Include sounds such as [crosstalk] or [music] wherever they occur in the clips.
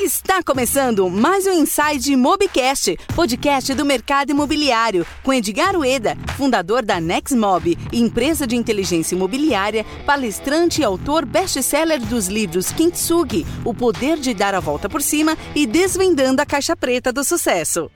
Está começando mais um Inside Mobcast, podcast do mercado imobiliário, com Edgar Ueda, fundador da Nexmob, empresa de inteligência imobiliária, palestrante e autor best-seller dos livros Kintsugi, O Poder de Dar a Volta por Cima e Desvendando a Caixa Preta do Sucesso.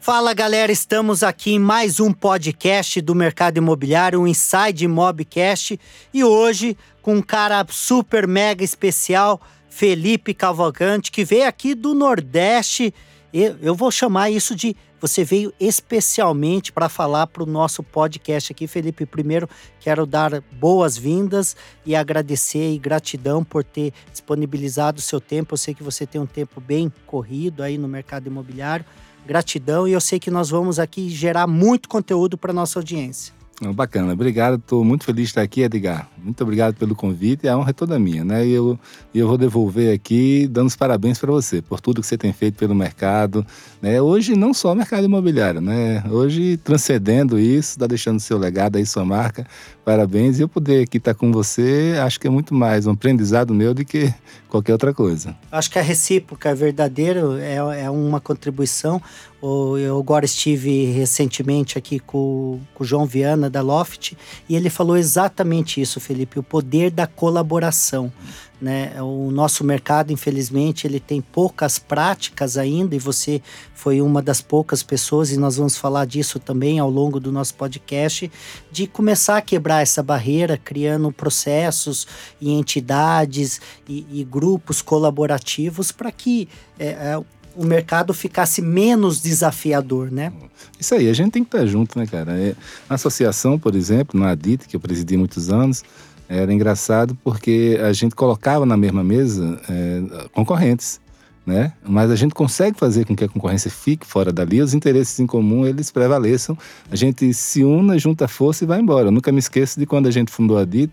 Fala galera, estamos aqui em mais um podcast do mercado imobiliário, um Inside Mobcast, e hoje com um cara super mega especial Felipe Cavalcante, que veio aqui do Nordeste. Eu, eu vou chamar isso de. Você veio especialmente para falar para o nosso podcast aqui, Felipe. Primeiro, quero dar boas-vindas e agradecer e gratidão por ter disponibilizado o seu tempo. Eu sei que você tem um tempo bem corrido aí no mercado imobiliário. Gratidão e eu sei que nós vamos aqui gerar muito conteúdo para nossa audiência. Bacana, obrigado. Estou muito feliz de estar aqui, Edgar. Muito obrigado pelo convite. A honra é toda minha, né? E eu, eu vou devolver aqui dando os parabéns para você por tudo que você tem feito pelo mercado. Né? Hoje, não só o mercado imobiliário, né? Hoje, transcendendo isso, está deixando seu legado aí, sua marca. Parabéns. E eu poder aqui estar com você, acho que é muito mais um aprendizado meu do que qualquer outra coisa. Acho que a recíproca é verdadeiro, é, é uma contribuição. Eu agora estive recentemente aqui com, com o João Viana da Loft e ele falou exatamente isso, Felipe, o poder da colaboração. Né? O nosso mercado, infelizmente, ele tem poucas práticas ainda e você foi uma das poucas pessoas e nós vamos falar disso também ao longo do nosso podcast de começar a quebrar essa barreira, criando processos e entidades e, e grupos colaborativos para que é, é, o mercado ficasse menos desafiador, né? Isso aí, a gente tem que estar junto, né, cara? É, na associação, por exemplo, na ADIT, que eu presidi muitos anos, era engraçado porque a gente colocava na mesma mesa é, concorrentes, né? Mas a gente consegue fazer com que a concorrência fique fora dali, os interesses em comum eles prevaleçam, a gente se una, junta força e vai embora. Eu nunca me esqueço de quando a gente fundou a DIT,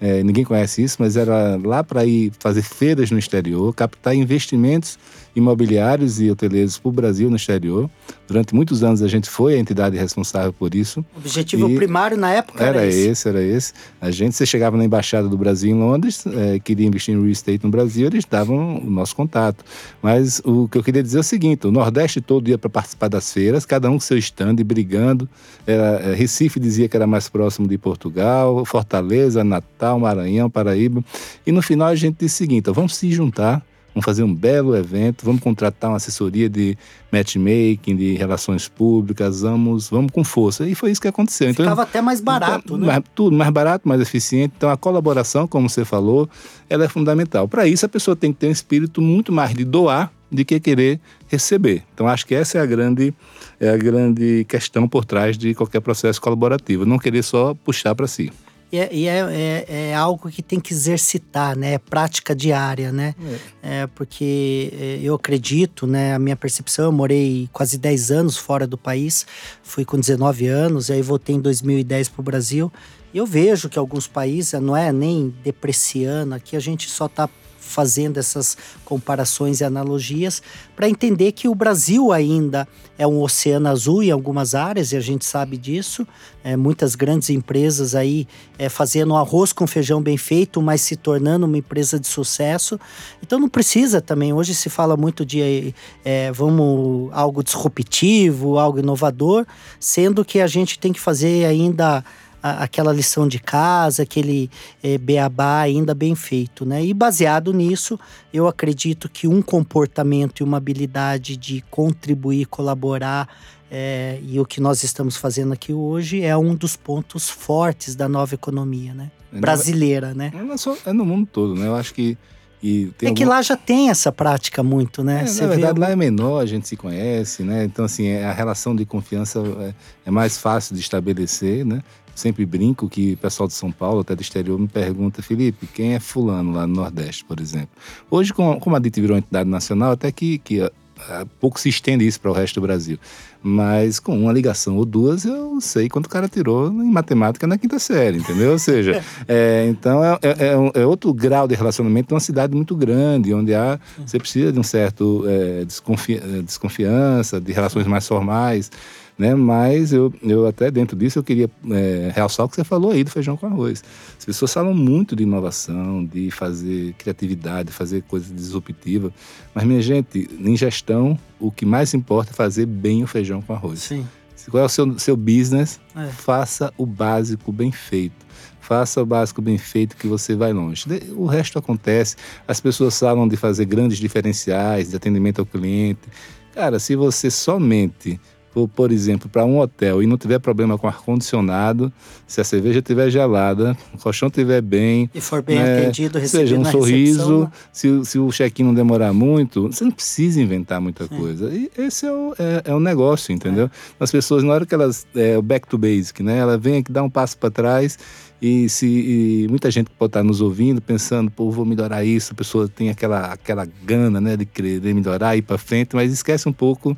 é, ninguém conhece isso, mas era lá para ir fazer feiras no exterior, captar investimentos imobiliários e hoteleiros para o Brasil no exterior. Durante muitos anos a gente foi a entidade responsável por isso. O objetivo e primário na época era, era esse. esse. Era esse, A gente, você chegava na embaixada do Brasil em Londres, é, queria investir em real estate no Brasil, eles davam o nosso contato. Mas o que eu queria dizer é o seguinte: o Nordeste todo ia para participar das feiras, cada um com seu stand, brigando. Era, é, Recife dizia que era mais próximo de Portugal, Fortaleza, Natal, Maranhão, Paraíba. E no final a gente disse o seguinte: vamos se juntar Vamos fazer um belo evento, vamos contratar uma assessoria de matchmaking, de relações públicas, vamos, vamos com força. E foi isso que aconteceu. Então, Ficava até mais barato, então, né? Mais, tudo mais barato, mais eficiente. Então a colaboração, como você falou, ela é fundamental. Para isso a pessoa tem que ter um espírito muito mais de doar do que querer receber. Então acho que essa é a grande é a grande questão por trás de qualquer processo colaborativo, não querer só puxar para si. E, é, e é, é, é, algo que tem que exercitar, né? É prática diária, né? É. é. porque é, eu acredito, né? A minha percepção, eu morei quase 10 anos fora do país, fui com 19 anos, e aí voltei em 2010 para o Brasil. E eu vejo que alguns países, não é nem depreciando, aqui a gente só está fazendo essas comparações e analogias para entender que o Brasil ainda é um oceano azul em algumas áreas e a gente sabe disso. É, muitas grandes empresas aí é, fazendo arroz com feijão bem feito, mas se tornando uma empresa de sucesso. Então não precisa também. Hoje se fala muito de é, vamos algo disruptivo, algo inovador, sendo que a gente tem que fazer ainda a, aquela lição de casa, aquele é, beabá ainda bem feito, né? E baseado nisso, eu acredito que um comportamento e uma habilidade de contribuir, colaborar é, e o que nós estamos fazendo aqui hoje é um dos pontos fortes da nova economia, né? É, Brasileira, né? É, só, é no mundo todo, né? Eu acho que é algum... que lá já tem essa prática muito, né? É, na verdade, lá é menor, a gente se conhece, né? Então, assim, a relação de confiança é, é mais fácil de estabelecer, né? Sempre brinco que o pessoal de São Paulo, até do exterior, me pergunta, Felipe, quem é fulano lá no Nordeste, por exemplo? Hoje, como a DIT virou uma entidade nacional, até que, que a, a, pouco se estende isso para o resto do Brasil. Mas com uma ligação ou duas, eu sei quanto o cara tirou em matemática na quinta série, entendeu? Ou seja, [laughs] é, então é, é, é, outro grau de relacionamento de uma cidade muito grande, onde há, você precisa de um certo é, desconfi desconfiança, de relações mais formais. Né? Mas eu, eu até dentro disso eu queria é, realçar o que você falou aí do feijão com arroz. As pessoas falam muito de inovação, de fazer criatividade, fazer coisas disruptivas. Mas, minha gente, em gestão, o que mais importa é fazer bem o feijão com arroz. Sim. Qual é o seu, seu business? É. Faça o básico bem feito. Faça o básico bem feito que você vai longe. O resto acontece. As pessoas falam de fazer grandes diferenciais, de atendimento ao cliente. Cara, se você somente for, por exemplo, para um hotel e não tiver problema com ar-condicionado, se a cerveja estiver gelada, o colchão estiver bem. E for bem né, atendido, recebido seja um sorriso, se, se o check-in não demorar muito, você não precisa inventar muita Sim. coisa. E esse é o, é, é o negócio, entendeu? É. As pessoas, na hora que elas. É o back to basic, né? Ela vem aqui, dá um passo para trás e se e muita gente pode estar nos ouvindo pensando, pô, vou melhorar isso, a pessoa tem aquela, aquela gana, né, de querer melhorar, ir para frente, mas esquece um pouco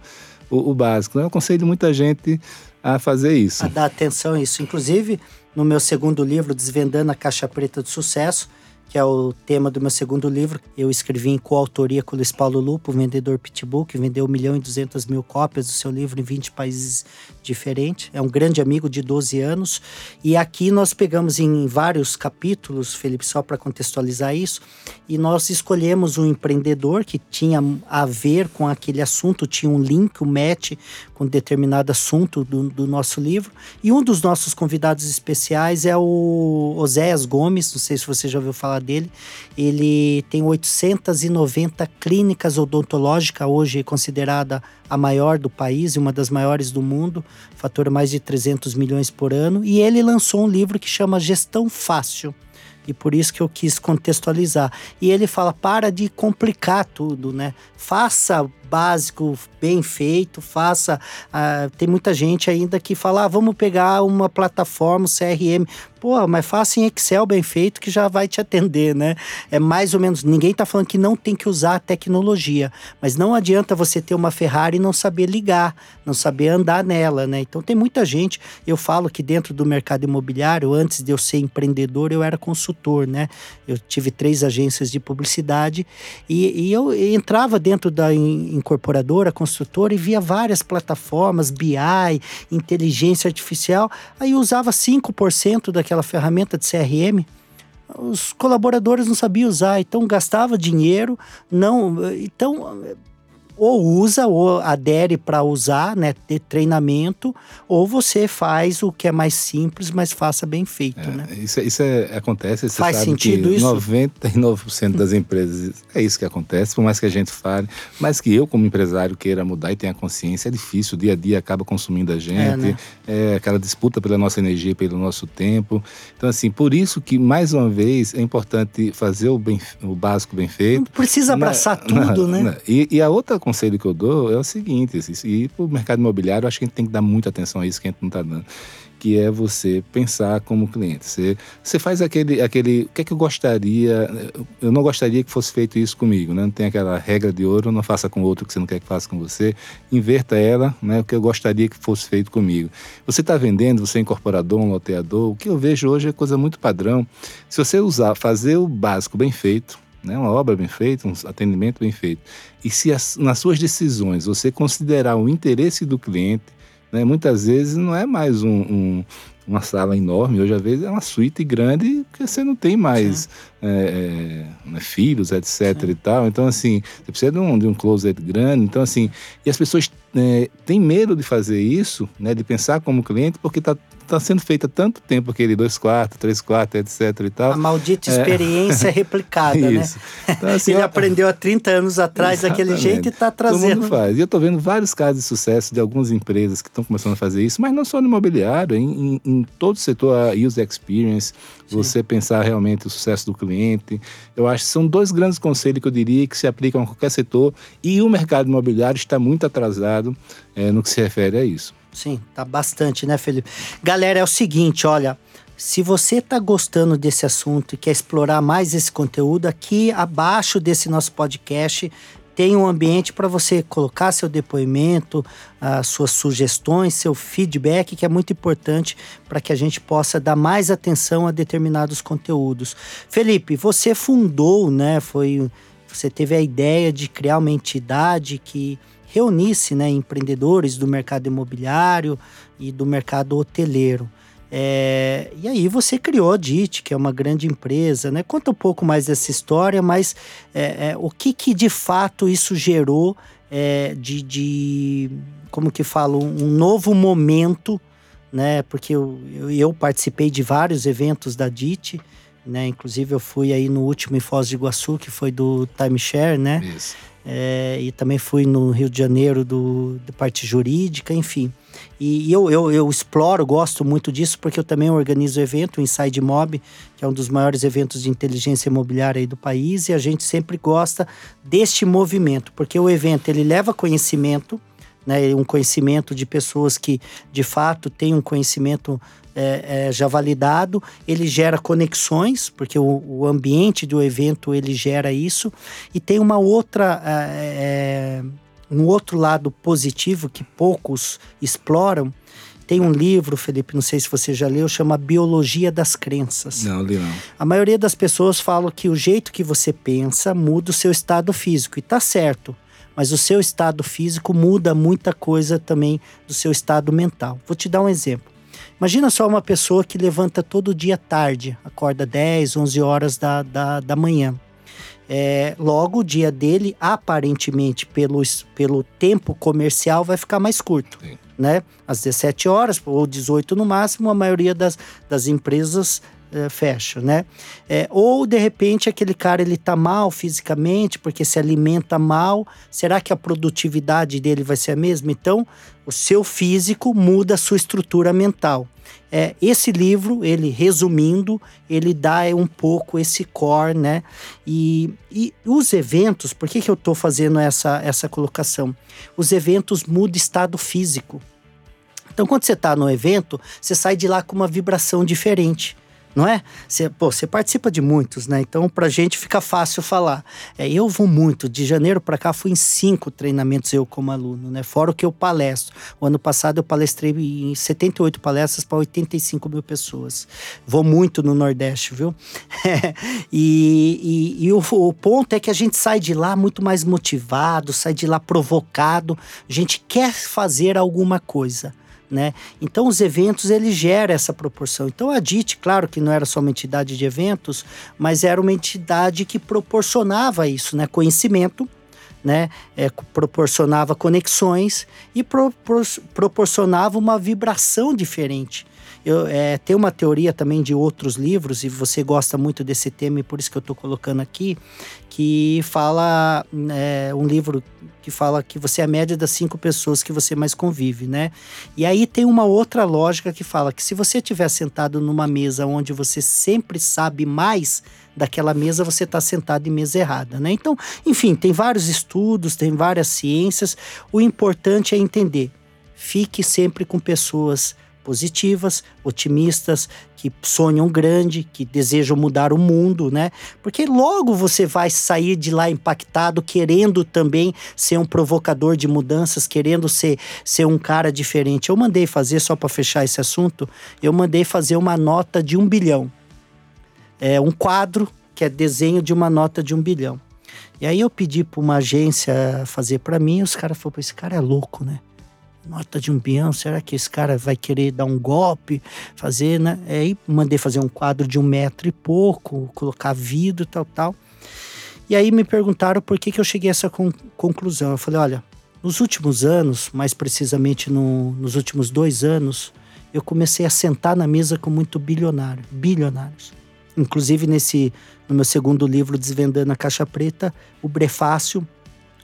o, o básico. Eu aconselho muita gente a fazer isso. A dar atenção a isso. Inclusive, no meu segundo livro, Desvendando a Caixa Preta do Sucesso, que é o tema do meu segundo livro. Eu escrevi em coautoria com o Luiz Paulo Lupo, vendedor Pitbull, que vendeu 1 milhão e 200 mil cópias do seu livro em 20 países diferentes. É um grande amigo de 12 anos. E aqui nós pegamos em vários capítulos, Felipe, só para contextualizar isso, e nós escolhemos um empreendedor que tinha a ver com aquele assunto, tinha um link, um match com determinado assunto do, do nosso livro. E um dos nossos convidados especiais é o Oséias Gomes, não sei se você já ouviu falar dele. Ele tem 890 clínicas odontológicas, hoje considerada a maior do país e uma das maiores do mundo, fatura mais de 300 milhões por ano. E ele lançou um livro que chama Gestão Fácil. E por isso que eu quis contextualizar. E ele fala: para de complicar tudo, né? Faça básico bem feito, faça. Uh, tem muita gente ainda que fala: ah, vamos pegar uma plataforma CRM. Pô, mas faça em Excel bem feito que já vai te atender, né? É mais ou menos. Ninguém está falando que não tem que usar a tecnologia, mas não adianta você ter uma Ferrari e não saber ligar, não saber andar nela, né? Então tem muita gente. Eu falo que dentro do mercado imobiliário, antes de eu ser empreendedor, eu era consultor, né? Eu tive três agências de publicidade e, e eu entrava dentro da incorporadora, construtora e via várias plataformas, BI, inteligência artificial. Aí usava 5% daquela aquela ferramenta de CRM, os colaboradores não sabiam usar, então gastava dinheiro, não, então ou usa ou adere para usar, né, ter treinamento, ou você faz o que é mais simples, mas faça bem feito, é, né? Isso, isso é, acontece, você Faz sentido que isso? 99% das empresas é isso que acontece, por mais que a gente fale, mas que eu como empresário queira mudar e tenha consciência, é difícil, o dia a dia acaba consumindo a gente, é, né? é aquela disputa pela nossa energia, pelo nosso tempo. Então assim, por isso que mais uma vez é importante fazer o, bem, o básico bem feito. Não precisa abraçar na, [laughs] tudo, na, né? Na, e, e a outra conselho que eu dou é o seguinte: e para o mercado imobiliário, acho que a gente tem que dar muita atenção a isso que a gente não está dando. Que é você pensar como cliente. Você, você faz aquele, aquele. O que é que eu gostaria? Eu não gostaria que fosse feito isso comigo, né? Não tem aquela regra de ouro, não faça com outro que você não quer que faça com você. Inverta ela, né? O que eu gostaria que fosse feito comigo. Você está vendendo, você é incorporador, um loteador. O que eu vejo hoje é coisa muito padrão. Se você usar, fazer o básico bem feito, né? uma obra bem feita, um atendimento bem feito. E se as, nas suas decisões você considerar o interesse do cliente, né? muitas vezes não é mais um, um, uma sala enorme, hoje às vezes é uma suíte grande que você não tem mais é, é, né, filhos, etc Sim. e tal. Então, assim, você precisa de um, de um closet grande. Então, assim, e as pessoas é, têm medo de fazer isso, né, de pensar como cliente, porque está está sendo feita há tanto tempo aquele dois quartos, três quartos, etc e tal. A maldita é. experiência é. replicada, né? Então, assim, Ele ó, aprendeu há 30 anos atrás daquele jeito e está trazendo. Todo mundo faz. E eu estou vendo vários casos de sucesso de algumas empresas que estão começando a fazer isso, mas não só no imobiliário, em, em, em todo o setor, a user experience, Sim. você pensar realmente o sucesso do cliente. Eu acho que são dois grandes conselhos que eu diria que se aplicam a qualquer setor e o mercado imobiliário está muito atrasado é, no que se refere a isso. Sim, tá bastante, né, Felipe? Galera, é o seguinte, olha, se você está gostando desse assunto e quer explorar mais esse conteúdo, aqui abaixo desse nosso podcast tem um ambiente para você colocar seu depoimento, as suas sugestões, seu feedback, que é muito importante para que a gente possa dar mais atenção a determinados conteúdos. Felipe, você fundou, né? Foi, você teve a ideia de criar uma entidade que reunisse né, empreendedores do mercado imobiliário e do mercado hoteleiro. É, e aí você criou a DIT, que é uma grande empresa, né? Conta um pouco mais dessa história, mas é, é, o que, que de fato isso gerou é, de, de, como que falo, um novo momento, né? Porque eu, eu, eu participei de vários eventos da DIT, né? Inclusive eu fui aí no último em Foz de Iguaçu, que foi do Timeshare, né? Isso. É, e também fui no Rio de Janeiro do, do parte jurídica, enfim. E, e eu, eu, eu, exploro, gosto muito disso, porque eu também organizo o evento, o Inside Mob, que é um dos maiores eventos de inteligência imobiliária aí do país, e a gente sempre gosta deste movimento, porque o evento ele leva conhecimento, né, um conhecimento de pessoas que de fato têm um conhecimento é, é, já validado, ele gera conexões, porque o, o, ambiente do evento ele gera isso, e tem uma outra. É, é, um outro lado positivo que poucos exploram. Tem um livro, Felipe, não sei se você já leu, chama Biologia das Crenças. Não, li não. A maioria das pessoas falam que o jeito que você pensa muda o seu estado físico, e tá certo mas o seu estado físico muda muita coisa também do seu estado mental. Vou te dar um exemplo. Imagina só uma pessoa que levanta todo dia tarde, acorda 10, 11 horas da, da, da manhã. É, logo, o dia dele, aparentemente, pelo, pelo tempo comercial, vai ficar mais curto. Sim. Né? Às 17 horas ou 18 no máximo, a maioria das, das empresas é, fecha, né? É, ou de repente aquele cara ele tá mal fisicamente porque se alimenta mal, será que a produtividade dele vai ser a mesma? Então, o seu físico muda a sua estrutura mental. É, esse livro, ele resumindo, ele dá um pouco esse core, né? E, e os eventos, por que, que eu estou fazendo essa, essa colocação? Os eventos mudam estado físico. Então, quando você está no evento, você sai de lá com uma vibração diferente não é? Você, pô, você participa de muitos, né? Então, pra gente fica fácil falar. É, eu vou muito, de janeiro para cá fui em cinco treinamentos eu como aluno, né? Fora o que eu palestro. O ano passado eu palestrei em 78 palestras para 85 mil pessoas. Vou muito no Nordeste, viu? [laughs] e, e, e o, o ponto é que a gente sai de lá muito mais motivado, sai de lá provocado. A gente quer fazer alguma coisa né? Então os eventos ele gera essa proporção. Então a DIT, claro que não era só uma entidade de eventos, mas era uma entidade que proporcionava isso, né? Conhecimento, né? É, proporcionava conexões e pro, pro, proporcionava uma vibração diferente. Eu, é, tem uma teoria também de outros livros, e você gosta muito desse tema, e por isso que eu estou colocando aqui, que fala é, um livro que fala que você é a média das cinco pessoas que você mais convive, né? E aí tem uma outra lógica que fala que se você estiver sentado numa mesa onde você sempre sabe mais daquela mesa, você está sentado em mesa errada, né? Então, enfim, tem vários estudos, tem várias ciências. O importante é entender. Fique sempre com pessoas positivas, otimistas, que sonham grande, que desejam mudar o mundo, né? Porque logo você vai sair de lá impactado, querendo também ser um provocador de mudanças, querendo ser, ser um cara diferente. Eu mandei fazer, só para fechar esse assunto, eu mandei fazer uma nota de um bilhão. É um quadro que é desenho de uma nota de um bilhão. E aí eu pedi para uma agência fazer para mim, os caras falaram: esse cara é louco, né? Nota de um peão, será que esse cara vai querer dar um golpe, fazer, né? Aí mandei fazer um quadro de um metro e pouco, colocar vidro, tal, tal. E aí me perguntaram por que, que eu cheguei a essa con conclusão. Eu falei, olha, nos últimos anos, mais precisamente no, nos últimos dois anos, eu comecei a sentar na mesa com muito bilionário, bilionários. Inclusive nesse, no meu segundo livro, Desvendando a Caixa Preta, o prefácio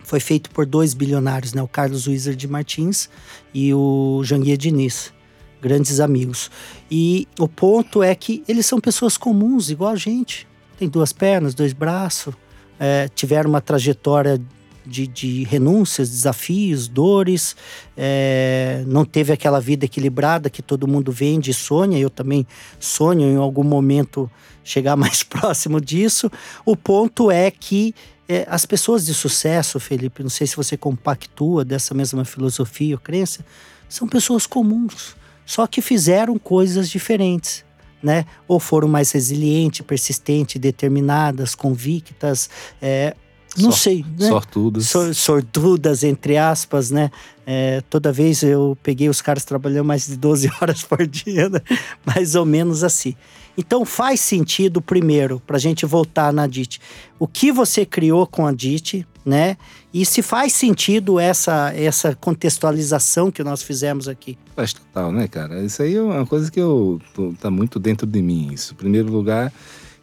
foi feito por dois bilionários, né? O Carlos Wizard Martins e o Janguia Diniz, grandes amigos. E o ponto é que eles são pessoas comuns, igual a gente. Tem duas pernas, dois braços, é, tiveram uma trajetória de, de, renúncias, desafios, dores, é, não teve aquela vida equilibrada que todo mundo vende e sonha. Eu também sonho em algum momento chegar [laughs] mais próximo disso. O ponto é que é, as pessoas de sucesso, Felipe, não sei se você compactua dessa mesma filosofia ou crença, são pessoas comuns, só que fizeram coisas diferentes. Né? Ou foram mais resilientes, persistentes, determinadas, convictas, é, não Sor sei, né? Sortudas. Sor sortudas, entre aspas, né? É, toda vez eu peguei os caras trabalhando mais de 12 [laughs] horas por dia, né? mais ou menos assim. Então faz sentido, primeiro, para a gente voltar na DIT, o que você criou com a DIT, né? E se faz sentido essa, essa contextualização que nós fizemos aqui. Faz total, né, cara? Isso aí é uma coisa que eu, tô, tá muito dentro de mim. Isso. Em primeiro lugar,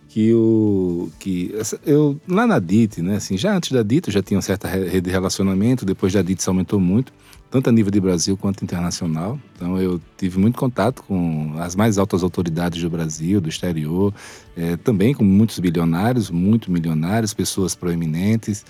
que o que eu lá na DIT, né, assim, já antes da DIT eu já tinha uma certa rede de relacionamento, depois da DIT isso aumentou muito, tanto a nível de Brasil quanto internacional. Então eu tive muito contato com as mais altas autoridades do Brasil, do exterior, é, também com muitos bilionários, muito milionários, pessoas proeminentes.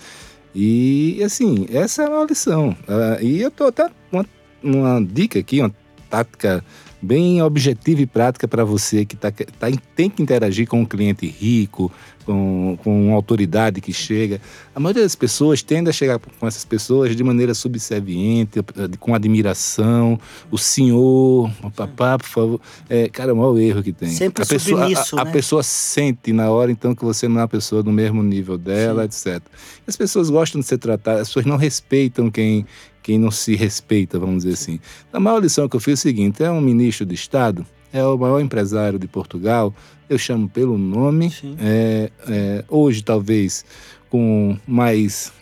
E assim, essa é uma lição. Uh, e eu tô até uma, uma dica aqui, uma tática bem objetiva e prática para você que tá, tá, tem que interagir com um cliente rico, com, com uma autoridade que chega. A maioria das pessoas tende a chegar com essas pessoas de maneira subserviente, com admiração. O senhor, o papá, por favor. É, cara, é o maior erro que tem. Sempre a pessoa, submisso, a, a né? pessoa sente na hora, então, que você não é uma pessoa do mesmo nível dela, Sim. etc. As pessoas gostam de ser tratadas, as pessoas não respeitam quem, quem não se respeita, vamos dizer assim. A maior lição que eu fiz é o seguinte: é um ministro de Estado, é o maior empresário de Portugal, eu chamo pelo nome. É, é, hoje, talvez, com mais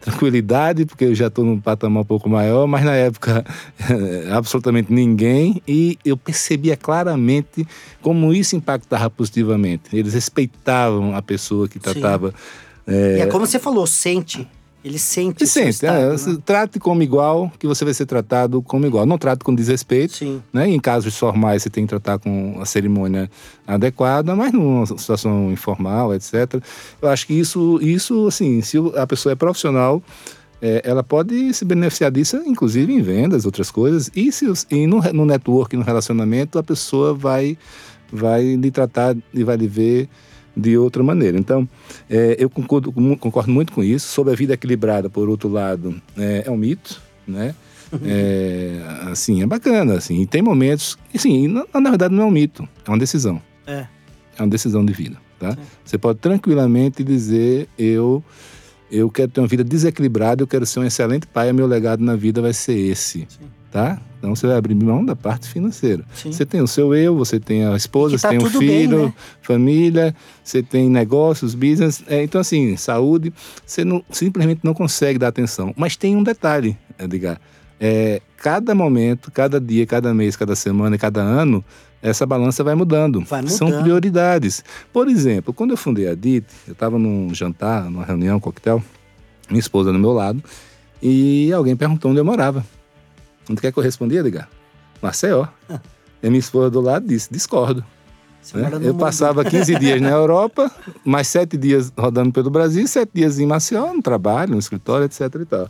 tranquilidade, porque eu já estou num patamar um pouco maior, mas na época [laughs] absolutamente ninguém e eu percebia claramente como isso impactava positivamente. Eles respeitavam a pessoa que tratava. É... E é como você falou, sente. Ele sente Ele sente, estado, é, né? Trate como igual, que você vai ser tratado como igual. Não trate com desrespeito. Sim. Né? Em casos formais, você tem que tratar com a cerimônia adequada, mas numa situação informal, etc. Eu acho que isso, isso assim, se a pessoa é profissional, é, ela pode se beneficiar disso, inclusive em vendas, outras coisas. E, se, e no, no network, no relacionamento, a pessoa vai, vai lhe tratar e vai lhe ver de outra maneira. Então, é, eu concordo, concordo, muito com isso. Sobre a vida equilibrada, por outro lado, é, é um mito, né? Uhum. É, assim, é bacana, assim. E tem momentos, assim, na, na, verdade não é um mito, é uma decisão. É. É uma decisão de vida, tá? Você pode tranquilamente dizer, eu eu quero ter uma vida desequilibrada, eu quero ser um excelente pai, meu legado na vida vai ser esse. Sim tá? Então você vai abrir mão da parte financeira. Sim. Você tem o seu eu, você tem a esposa, tá você tem o filho, bem, né? família, você tem negócios, business. É, então, assim, saúde, você não, simplesmente não consegue dar atenção. Mas tem um detalhe, Edgar. É, cada momento, cada dia, cada mês, cada semana, cada ano, essa balança vai mudando. vai mudando. São prioridades. Por exemplo, quando eu fundei a DIT, eu estava num jantar, numa reunião, um coquetel, minha esposa do meu lado, e alguém perguntou onde eu morava. Não quer que eu responda, Edgar? Maceió. E minha esposa do lado disse, discordo. Né? Eu mundo. passava 15 [laughs] dias na Europa, mais 7 dias rodando pelo Brasil, 7 dias em Maceió, no trabalho, no escritório, etc e tal.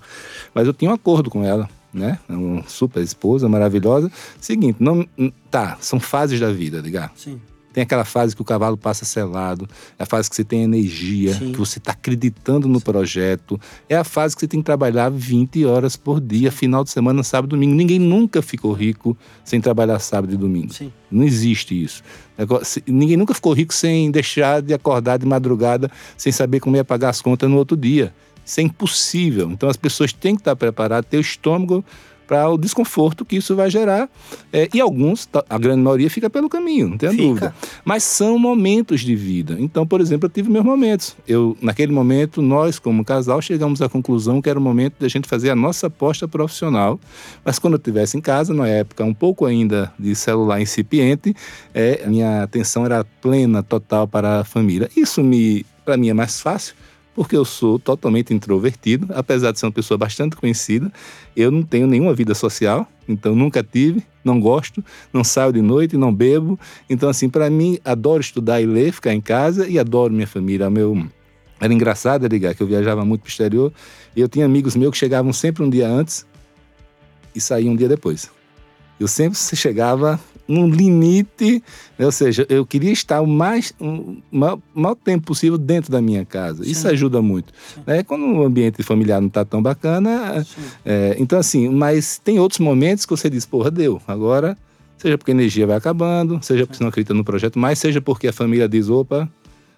Mas eu tinha um acordo com ela, né? Uma super esposa, maravilhosa. Seguinte, não, tá, são fases da vida, Edgar. Sim. Tem aquela fase que o cavalo passa selado, é a fase que você tem energia, Sim. que você está acreditando no Sim. projeto. É a fase que você tem que trabalhar 20 horas por dia, final de semana, sábado e domingo. Ninguém nunca ficou rico sem trabalhar sábado e domingo. Sim. Não existe isso. Ninguém nunca ficou rico sem deixar de acordar de madrugada, sem saber como ia pagar as contas no outro dia. Isso é impossível. Então as pessoas têm que estar preparadas, ter o estômago para o desconforto que isso vai gerar. É, e alguns, a grande maioria, fica pelo caminho, não tem dúvida. Mas são momentos de vida. Então, por exemplo, eu tive meus momentos. Eu, naquele momento, nós, como casal, chegamos à conclusão que era o momento de a gente fazer a nossa aposta profissional. Mas quando eu estivesse em casa, na época um pouco ainda de celular incipiente, é, minha atenção era plena, total para a família. Isso me, para mim, é mais fácil porque eu sou totalmente introvertido, apesar de ser uma pessoa bastante conhecida. Eu não tenho nenhuma vida social, então nunca tive, não gosto, não saio de noite, não bebo. Então, assim, para mim, adoro estudar e ler, ficar em casa e adoro minha família. Meu era engraçado ligar que eu viajava muito para o exterior e eu tinha amigos meus que chegavam sempre um dia antes e saíam um dia depois. Eu sempre chegava num limite, né? ou seja, eu queria estar o mais o maior, maior tempo possível dentro da minha casa. Sim. Isso ajuda muito. Né? Quando o ambiente familiar não está tão bacana, é, então assim, mas tem outros momentos que você diz, porra, deu, agora, seja porque a energia vai acabando, seja porque você não acredita no projeto mais, seja porque a família diz, opa,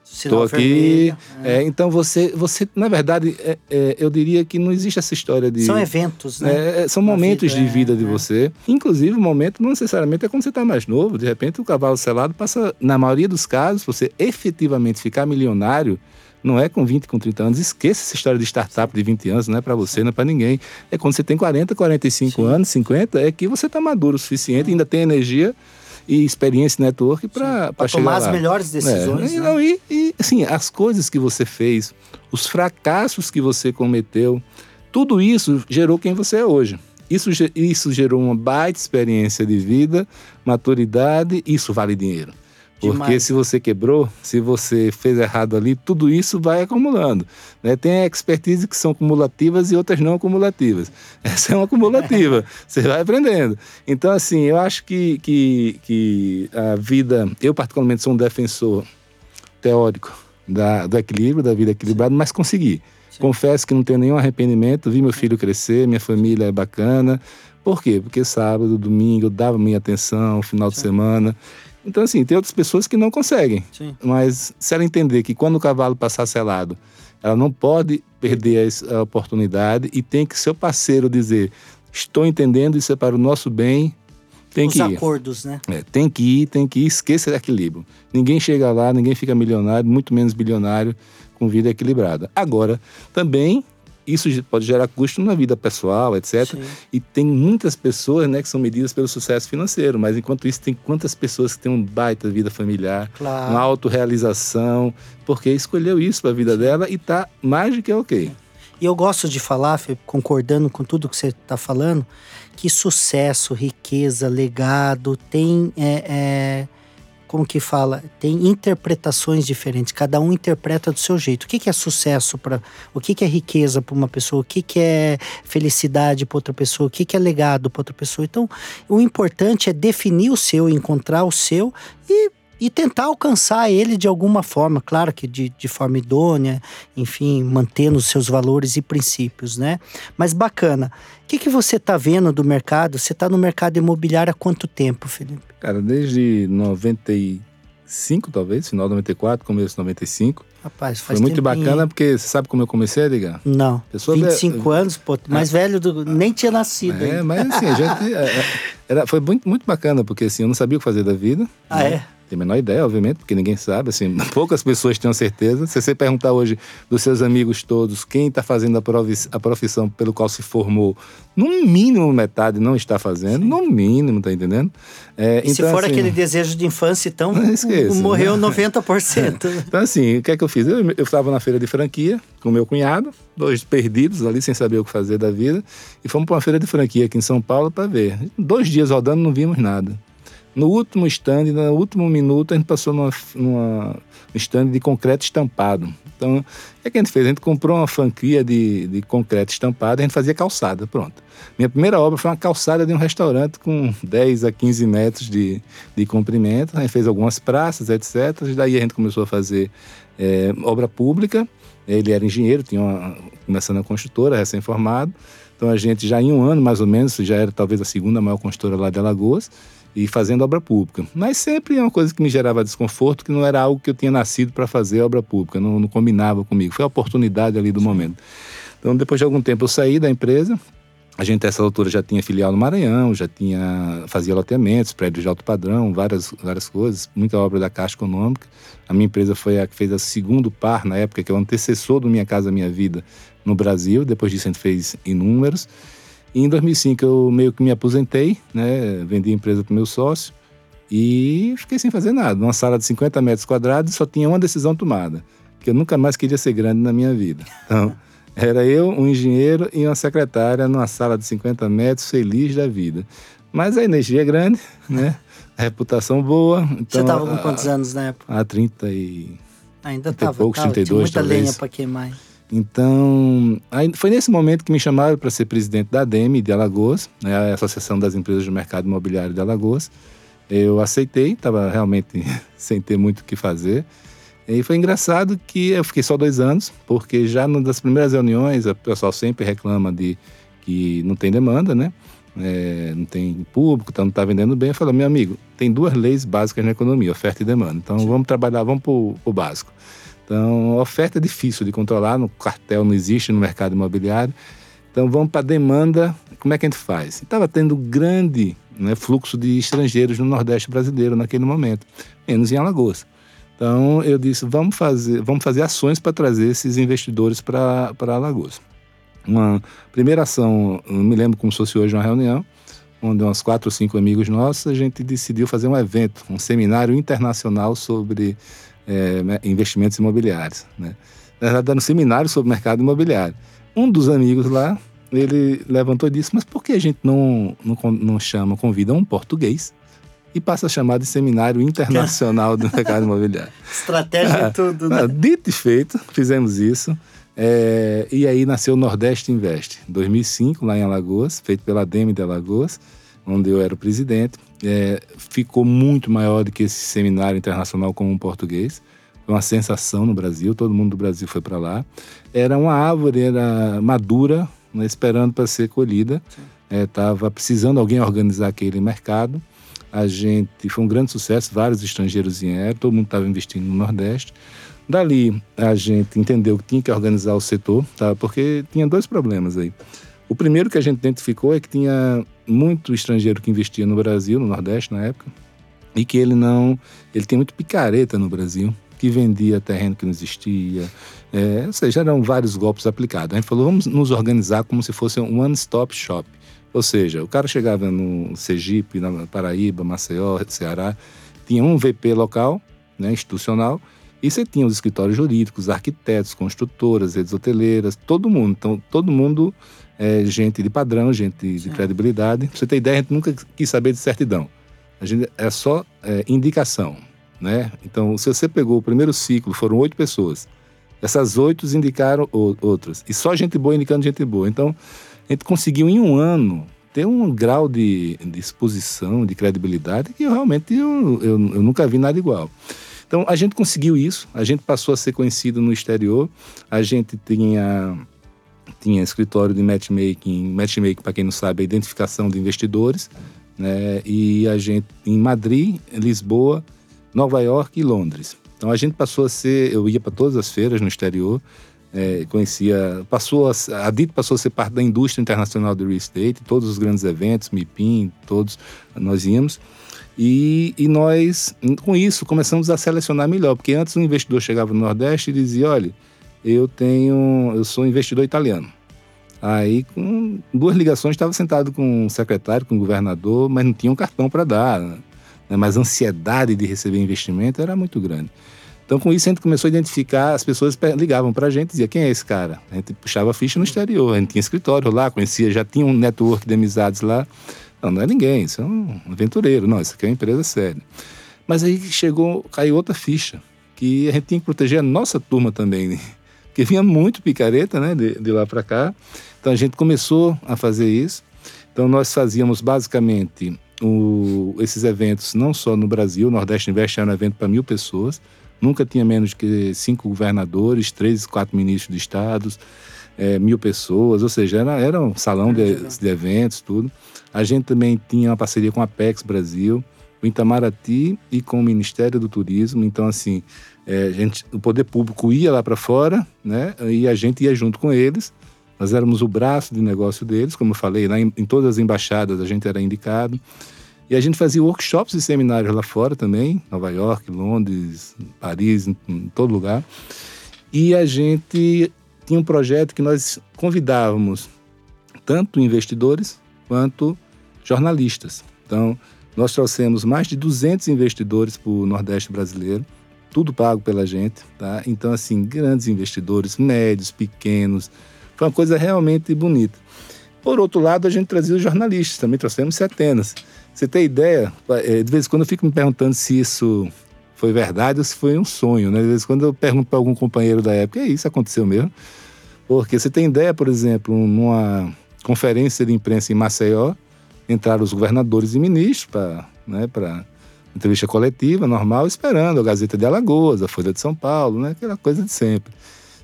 Estou aqui. É. É, então você, você, na verdade, é, é, eu diria que não existe essa história de. São eventos, né? É, são momentos vida, de vida de você. Inclusive, o momento não necessariamente é quando você está mais novo. De repente, o cavalo selado passa, na maioria dos casos, você efetivamente ficar milionário. Não é com 20, com 30 anos. Esqueça essa história de startup de 20 anos, não é para você, não é para ninguém. É quando você tem 40, 45 Sim. anos, 50, é que você está maduro o suficiente, ainda tem energia e experiência network para tomar as melhores decisões. É, né? e, e, assim, as coisas que você fez, os fracassos que você cometeu, tudo isso gerou quem você é hoje. Isso, isso gerou uma baita experiência de vida, maturidade, isso vale dinheiro. Porque Demais. se você quebrou, se você fez errado ali, tudo isso vai acumulando. Né? Tem expertise que são cumulativas e outras não acumulativas. [laughs] Essa é uma acumulativa, [laughs] você vai aprendendo. Então, assim, eu acho que, que, que a vida. Eu, particularmente, sou um defensor teórico da, do equilíbrio, da vida equilibrada, mas consegui. Sim. Confesso que não tenho nenhum arrependimento, vi meu filho crescer, minha família é bacana. Por quê? Porque sábado, domingo, eu dava minha atenção, final Sim. de semana. Então, assim, tem outras pessoas que não conseguem. Sim. Mas se ela entender que quando o cavalo passar selado, ela não pode perder a oportunidade e tem que seu parceiro dizer: estou entendendo, isso é para o nosso bem. Tem Os que ir. acordos, né? É, tem que ir, tem que ir, esqueça equilíbrio. Ninguém chega lá, ninguém fica milionário, muito menos bilionário com vida equilibrada. Agora, também isso pode gerar custo na vida pessoal, etc. Sim. E tem muitas pessoas né, que são medidas pelo sucesso financeiro, mas enquanto isso, tem quantas pessoas que têm um baita vida familiar, claro. uma autorrealização, porque escolheu isso para a vida dela e está mais do que ok. E eu gosto de falar, concordando com tudo que você está falando, que sucesso, riqueza, legado tem. É, é como que fala, tem interpretações diferentes, cada um interpreta do seu jeito. O que, que é sucesso para, o que, que é riqueza para uma pessoa, o que, que é felicidade para outra pessoa, o que, que é legado para outra pessoa. Então, o importante é definir o seu, encontrar o seu e e tentar alcançar ele de alguma forma, claro que de, de forma idônea, enfim, mantendo os seus valores e princípios, né? Mas bacana. O que, que você está vendo do mercado? Você está no mercado imobiliário há quanto tempo, Felipe? Cara, desde 95, talvez, final de 94, começo de 95. Rapaz, faz Foi muito tempinho. bacana porque você sabe como eu comecei a ligar? Não. Pessoa 25 anos, pô, mais ah, velho do. Nem tinha nascido. É, mas assim, a gente. [laughs] É, é, era, foi muito, muito bacana, porque assim, eu não sabia o que fazer da vida. Ah, né? é? Tem a menor ideia, obviamente, porque ninguém sabe, assim, [laughs] poucas pessoas têm certeza. Se você perguntar hoje dos seus amigos todos quem está fazendo a profissão pelo qual se formou, no mínimo metade não está fazendo, Sim. no mínimo, tá entendendo? É, e então, se for assim, aquele desejo de infância, então [laughs] esqueça, morreu né? 90%. [laughs] então, assim, o que é que eu fiz? Eu estava na feira de franquia com meu cunhado, dois perdidos ali, sem saber o que fazer da vida, e fomos para uma feira de franquia aqui em São Paulo para ver. Dois dias rodando, não vimos nada. No último stand, no último minuto, a gente passou numa, numa stand de concreto estampado. Então, o que, é que a gente fez? A gente comprou uma franquia de, de concreto estampado e a gente fazia calçada, pronto. Minha primeira obra foi uma calçada de um restaurante com 10 a 15 metros de, de comprimento. A gente fez algumas praças, etc. Daí a gente começou a fazer é, obra pública. Ele era engenheiro, tinha uma, começando a construtora, recém-formado. Então a gente já em um ano, mais ou menos, já era talvez a segunda maior construtora lá de Alagoas e fazendo obra pública. Mas sempre é uma coisa que me gerava desconforto, que não era algo que eu tinha nascido para fazer obra pública, não, não, combinava comigo. Foi a oportunidade ali do Sim. momento. Então, depois de algum tempo, eu saí da empresa. A gente, nessa altura, já tinha filial no Maranhão, já tinha fazia loteamentos, prédios de alto padrão, várias, várias coisas, muita obra da Caixa Econômica. A minha empresa foi a que fez o segundo par, na época, que é o antecessor do Minha Casa Minha Vida no Brasil. Depois disso, a gente fez inúmeros. E em 2005 eu meio que me aposentei, né? Vendi a empresa para o meu sócio e fiquei sem fazer nada. Numa sala de 50 metros quadrados só tinha uma decisão tomada, que eu nunca mais queria ser grande na minha vida. Então, era eu, um engenheiro e uma secretária numa sala de 50 metros, feliz da vida. Mas a energia é grande, [laughs] né? A reputação boa. Então, Você estava com quantos anos na época? Há 30 e... Ainda estava, 32, tinha muita talvez. lenha para queimar. Então, aí foi nesse momento que me chamaram para ser presidente da ADEME de Alagoas, né, a Associação das Empresas do Mercado Imobiliário de Alagoas. Eu aceitei, estava realmente [laughs] sem ter muito o que fazer. E foi engraçado que eu fiquei só dois anos, porque já das primeiras reuniões, o pessoal sempre reclama de que não tem demanda, né? é, não tem público, então não está vendendo bem. Eu falo, meu amigo, tem duas leis básicas na economia, oferta e demanda. Então Sim. vamos trabalhar, vamos para o básico. Então, oferta é difícil de controlar, no cartel não existe no mercado imobiliário. Então vamos para a demanda, como é que a gente faz? Estava tendo grande né, fluxo de estrangeiros no Nordeste brasileiro naquele momento, menos em Alagoas. Então eu disse, vamos fazer, vamos fazer ações para trazer esses investidores para Alagoas. Uma primeira ação, me lembro como se fosse hoje uma reunião, onde uns quatro ou cinco amigos nossos, a gente decidiu fazer um evento, um seminário internacional sobre é, investimentos imobiliários. Né? Na verdade, era um seminário sobre mercado imobiliário. Um dos amigos lá, ele levantou e disse, mas por que a gente não, não, não chama, convida um português e passa a chamar de Seminário Internacional do [laughs] Mercado Imobiliário. Estratégia é tudo, né? Dito e feito, fizemos isso. É, e aí nasceu o Nordeste Invest, em 2005, lá em Alagoas, feito pela Demi de Alagoas, onde eu era o presidente. É, ficou muito maior do que esse seminário internacional com um português. Foi uma sensação no Brasil, todo mundo do Brasil foi para lá. Era uma árvore, era madura, né, esperando para ser colhida. Estava é, precisando alguém organizar aquele mercado. A gente foi um grande sucesso, vários estrangeiros vieram, todo mundo estava investindo no Nordeste. Dali a gente entendeu que tinha que organizar o setor, tá? porque tinha dois problemas aí. O primeiro que a gente identificou é que tinha muito estrangeiro que investia no Brasil, no Nordeste na época, e que ele não. Ele tem muito picareta no Brasil, que vendia terreno que não existia. É, ou seja, eram vários golpes aplicados. A gente falou, vamos nos organizar como se fosse um one-stop shop. Ou seja, o cara chegava no Sergipe, na Paraíba, Maceió, Ceará, tinha um VP local, né, institucional, e você tinha os escritórios jurídicos, arquitetos, construtoras, redes hoteleiras, todo mundo. Então, todo mundo é gente de padrão, gente de credibilidade. Pra você ter ideia, a gente nunca quis saber de certidão. A gente é só é, indicação, né? Então, se você pegou o primeiro ciclo, foram oito pessoas. Essas oito indicaram outras. E só gente boa indicando gente boa. Então, a gente conseguiu em um ano ter um grau de, de exposição, de credibilidade que eu realmente eu, eu, eu, nunca vi nada igual. Então a gente conseguiu isso, a gente passou a ser conhecido no exterior, a gente tinha tinha escritório de matchmaking, matchmaking para quem não sabe, é identificação de investidores, né? E a gente em Madrid, Lisboa, Nova York e Londres. Então a gente passou a ser, eu ia para todas as feiras no exterior, é, conhecia, passou a, a DIT passou a ser parte da indústria internacional do real estate, todos os grandes eventos, MIPIM, todos nós íamos. E, e nós, com isso, começamos a selecionar melhor, porque antes um investidor chegava no Nordeste e dizia: olha, eu tenho, eu sou investidor italiano. Aí, com duas ligações, estava sentado com o secretário, com o governador, mas não tinha um cartão para dar. Né? Mas a ansiedade de receber investimento era muito grande. Então, com isso, a gente começou a identificar, as pessoas ligavam para a gente e diziam, quem é esse cara? A gente puxava ficha no exterior, a gente tinha escritório lá, conhecia, já tinha um network de amizades lá. Não, não é ninguém, isso é um aventureiro, não, isso aqui é uma empresa séria. Mas aí chegou, caiu outra ficha, que a gente tinha que proteger a nossa turma também, porque vinha muito picareta, né, de, de lá para cá. Então a gente começou a fazer isso. Então nós fazíamos basicamente o, esses eventos não só no Brasil, o Nordeste Invest era um evento para mil pessoas, Nunca tinha menos que cinco governadores, três, quatro ministros de estados, é, mil pessoas, ou seja, era, era um salão de, de, eventos, tudo. A gente também tinha uma parceria com a Apex Brasil, o Itamaraty e com o Ministério do Turismo. Então, assim, é, gente, o poder público ia lá para fora, né? E a gente ia junto com eles. Nós éramos o braço de negócio deles, como eu falei, lá em, em todas as embaixadas a gente era indicado. E a gente fazia workshops e seminários lá fora também, Nova York, Londres, Paris, em, em todo lugar. E a gente tinha um projeto que nós convidávamos tanto investidores quanto jornalistas. Então, nós trouxemos mais de 200 investidores para o Nordeste brasileiro, tudo pago pela gente, tá? Então, assim, grandes investidores, médios, pequenos. Foi uma coisa realmente bonita. Por outro lado, a gente trazia os jornalistas, também trouxemos centenas. Você tem ideia? É, de vez em quando eu fico me perguntando se isso foi verdade ou se foi um sonho, né? De vez em quando eu pergunto para algum companheiro da época, e isso aconteceu mesmo? Porque você tem ideia, por exemplo, numa conferência de imprensa em Maceió, entraram os governadores e ministros para né, entrevista coletiva, normal, esperando a Gazeta de Alagoas, a Folha de São Paulo, né? Aquela coisa de sempre.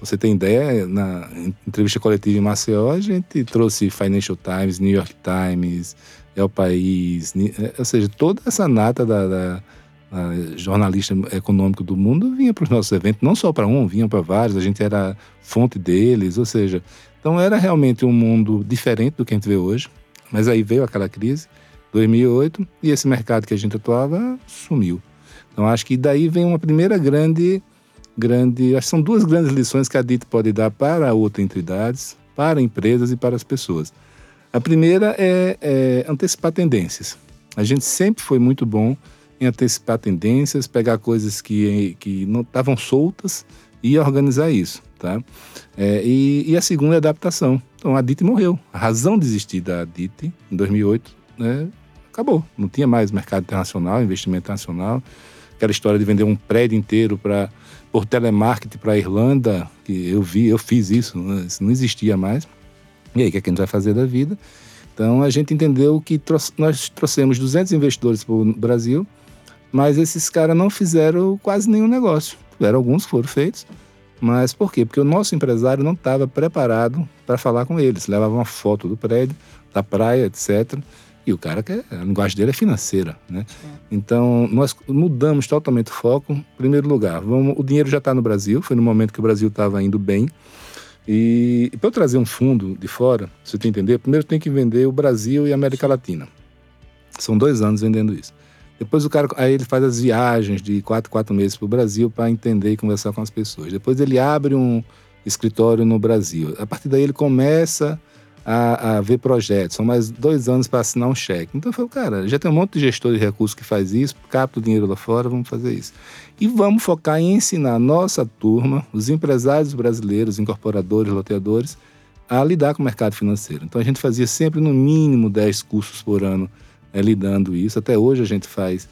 Você tem ideia, na entrevista coletiva em Maceió, a gente trouxe Financial Times, New York Times, El País, é, ou seja, toda essa nata da, da jornalista econômico do mundo vinha para os nossos eventos, não só para um, vinham para vários, a gente era fonte deles, ou seja, então era realmente um mundo diferente do que a gente vê hoje. Mas aí veio aquela crise, 2008, e esse mercado que a gente atuava sumiu. Então acho que daí vem uma primeira grande grande. Acho que são duas grandes lições que a DIT pode dar para outras entidades, para empresas e para as pessoas. A primeira é, é antecipar tendências. A gente sempre foi muito bom em antecipar tendências, pegar coisas que, que não estavam soltas e organizar isso, tá? É, e, e, a segunda é adaptação. Então a DIT morreu. A razão de existir da DIT em 2008 né, acabou. Não tinha mais mercado internacional, investimento internacional. Aquela história de vender um prédio inteiro para por telemarketing para a Irlanda, que eu vi, eu fiz isso, né? isso não existia mais. E aí, o que, é que a gente vai fazer da vida? Então, a gente entendeu que nós trouxemos 200 investidores para o Brasil, mas esses caras não fizeram quase nenhum negócio. Tiveram alguns que foram feitos, mas por quê? Porque o nosso empresário não estava preparado para falar com eles. Levava uma foto do prédio, da praia, etc. E o cara quer, a linguagem dele é financeira, né? Então, nós mudamos totalmente o foco. Em primeiro lugar, vamos, o dinheiro já está no Brasil, foi no momento que o Brasil estava indo bem. E, e para eu trazer um fundo de fora, você tem que entender, primeiro tem que vender o Brasil e a América Latina. São dois anos vendendo isso. Depois o cara, aí ele faz as viagens de quatro, quatro meses para o Brasil para entender e conversar com as pessoas. Depois ele abre um escritório no Brasil. A partir daí ele começa a, a ver projetos. São mais dois anos para assinar um cheque. Então eu falo, cara, já tem um monte de gestor de recursos que faz isso, capta o dinheiro lá fora, vamos fazer isso. E vamos focar em ensinar a nossa turma, os empresários brasileiros, incorporadores, loteadores, a lidar com o mercado financeiro. Então a gente fazia sempre no mínimo 10 cursos por ano é, lidando isso. Até hoje a gente faz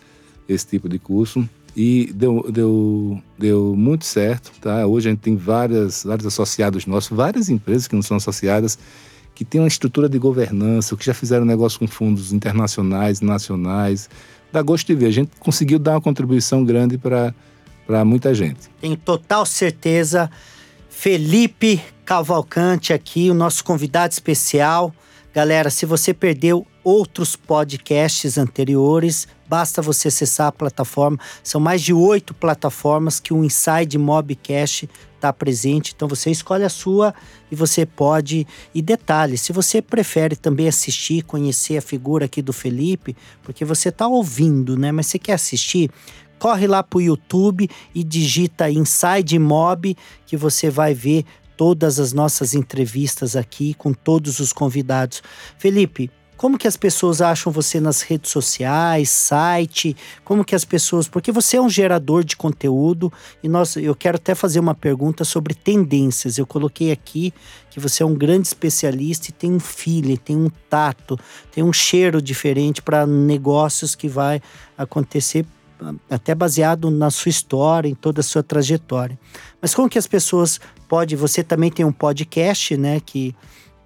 esse tipo de curso e deu, deu, deu muito certo. Tá? Hoje a gente tem várias, vários associados nossos, várias empresas que não são associadas que tem uma estrutura de governança, que já fizeram negócio com fundos internacionais, nacionais. Dá gosto de ver. A gente conseguiu dar uma contribuição grande para muita gente. Tenho total certeza. Felipe Cavalcante aqui, o nosso convidado especial. Galera, se você perdeu outros podcasts anteriores, basta você acessar a plataforma. São mais de oito plataformas que o Inside Mobcast está presente. Então você escolhe a sua e você pode. E detalhe, se você prefere também assistir, conhecer a figura aqui do Felipe, porque você está ouvindo, né? Mas você quer assistir, corre lá para o YouTube e digita Inside Mob, que você vai ver todas as nossas entrevistas aqui com todos os convidados. Felipe, como que as pessoas acham você nas redes sociais, site? Como que as pessoas, porque você é um gerador de conteúdo e nós, eu quero até fazer uma pergunta sobre tendências. Eu coloquei aqui que você é um grande especialista e tem um feeling, tem um tato, tem um cheiro diferente para negócios que vai acontecer até baseado na sua história, em toda a sua trajetória. Mas como que as pessoas podem, você também tem um podcast, né, que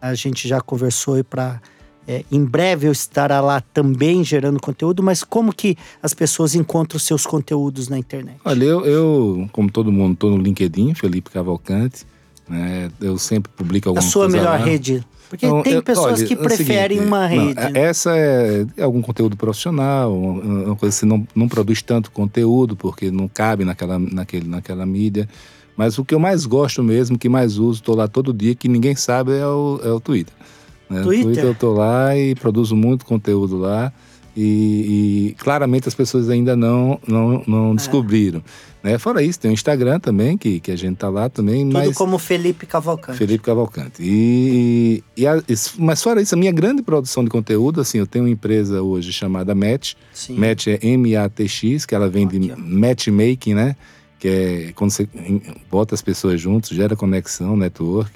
a gente já conversou para é, em breve eu estará lá também gerando conteúdo, mas como que as pessoas encontram seus conteúdos na internet? Olha, eu, eu como todo mundo, estou no LinkedIn, Felipe Cavalcante. Né? Eu sempre publico alguma coisa. A sua coisa melhor lá. rede? Porque então, tem pessoas olha, que é preferem seguinte, uma rede. Não, né? Essa é, é algum conteúdo profissional, uma coisa que você não, não produz tanto conteúdo, porque não cabe naquela, naquele, naquela mídia. Mas o que eu mais gosto mesmo, que mais uso, estou lá todo dia, que ninguém sabe, é o, é o Twitter. Né? Twitter? Twitter eu tô lá e produzo muito conteúdo lá. E, e claramente as pessoas ainda não, não, não é. descobriram. Né? Fora isso, tem o Instagram também, que, que a gente tá lá também. Tudo mas... como Felipe Cavalcante. Felipe Cavalcante. E, e a, mas fora isso, a minha grande produção de conteúdo, assim, eu tenho uma empresa hoje chamada Match. Sim. Match é M-A-T-X, que ela vem de matchmaking, né? Que é quando você bota as pessoas juntos, gera conexão, network.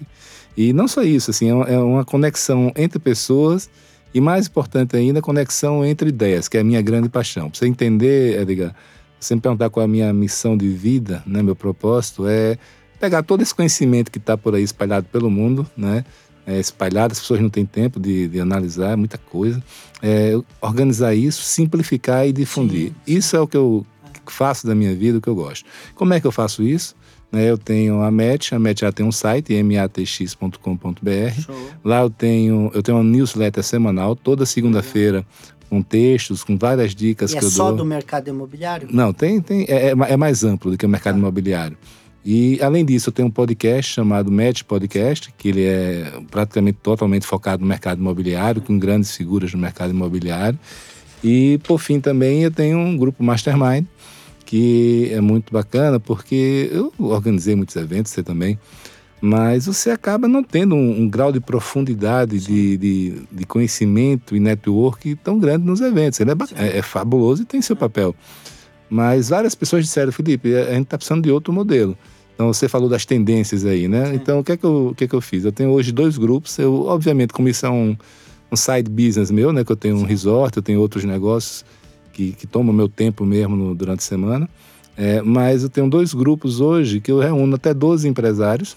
E não só isso, assim, é uma é conexão entre pessoas e mais importante ainda, conexão entre ideias, que é a minha grande paixão. Para você entender, Edgar, você me perguntar qual é a minha missão de vida, né, meu propósito, é pegar todo esse conhecimento que está por aí espalhado pelo mundo, né, é, espalhado, as pessoas não têm tempo de, de analisar muita coisa, é, organizar isso, simplificar e difundir. Sim. Isso é o que eu faço da minha vida, o que eu gosto. Como é que eu faço isso? Né? Eu tenho a MET, a MET já tem um site, matx.com.br. Lá eu tenho, eu tenho uma newsletter semanal, toda segunda-feira, com textos, com várias dicas e que é eu só dou. do mercado imobiliário? Não, tem, tem é, é mais amplo do que o mercado Tá. imobiliário. E, além disso, eu tenho um podcast chamado Match Podcast, que ele é praticamente totalmente focado no mercado imobiliário, com grandes figuras no mercado imobiliário. E, por fim, também eu tenho um grupo Mastermind, que é muito bacana, porque eu organizei muitos eventos, você também, mas você acaba não tendo um, um grau de profundidade, de, de, de conhecimento e network tão grande nos eventos. Ele é, é- é fabuloso e tem seu papel. Mas várias pessoas disseram, Felipe, a gente está precisando de outro modelo. Então você falou das tendências aí, né? Então o que é que eu, o que é que eu fiz? Eu tenho hoje dois grupos. Eu, obviamente, como isso é um, um side business meu, né? Que eu tenho um resort, eu tenho outros negócios que, que tomam meu tempo mesmo no- durante a semana. É, mas eu tenho dois grupos hoje que eu reúno até 12 empresários.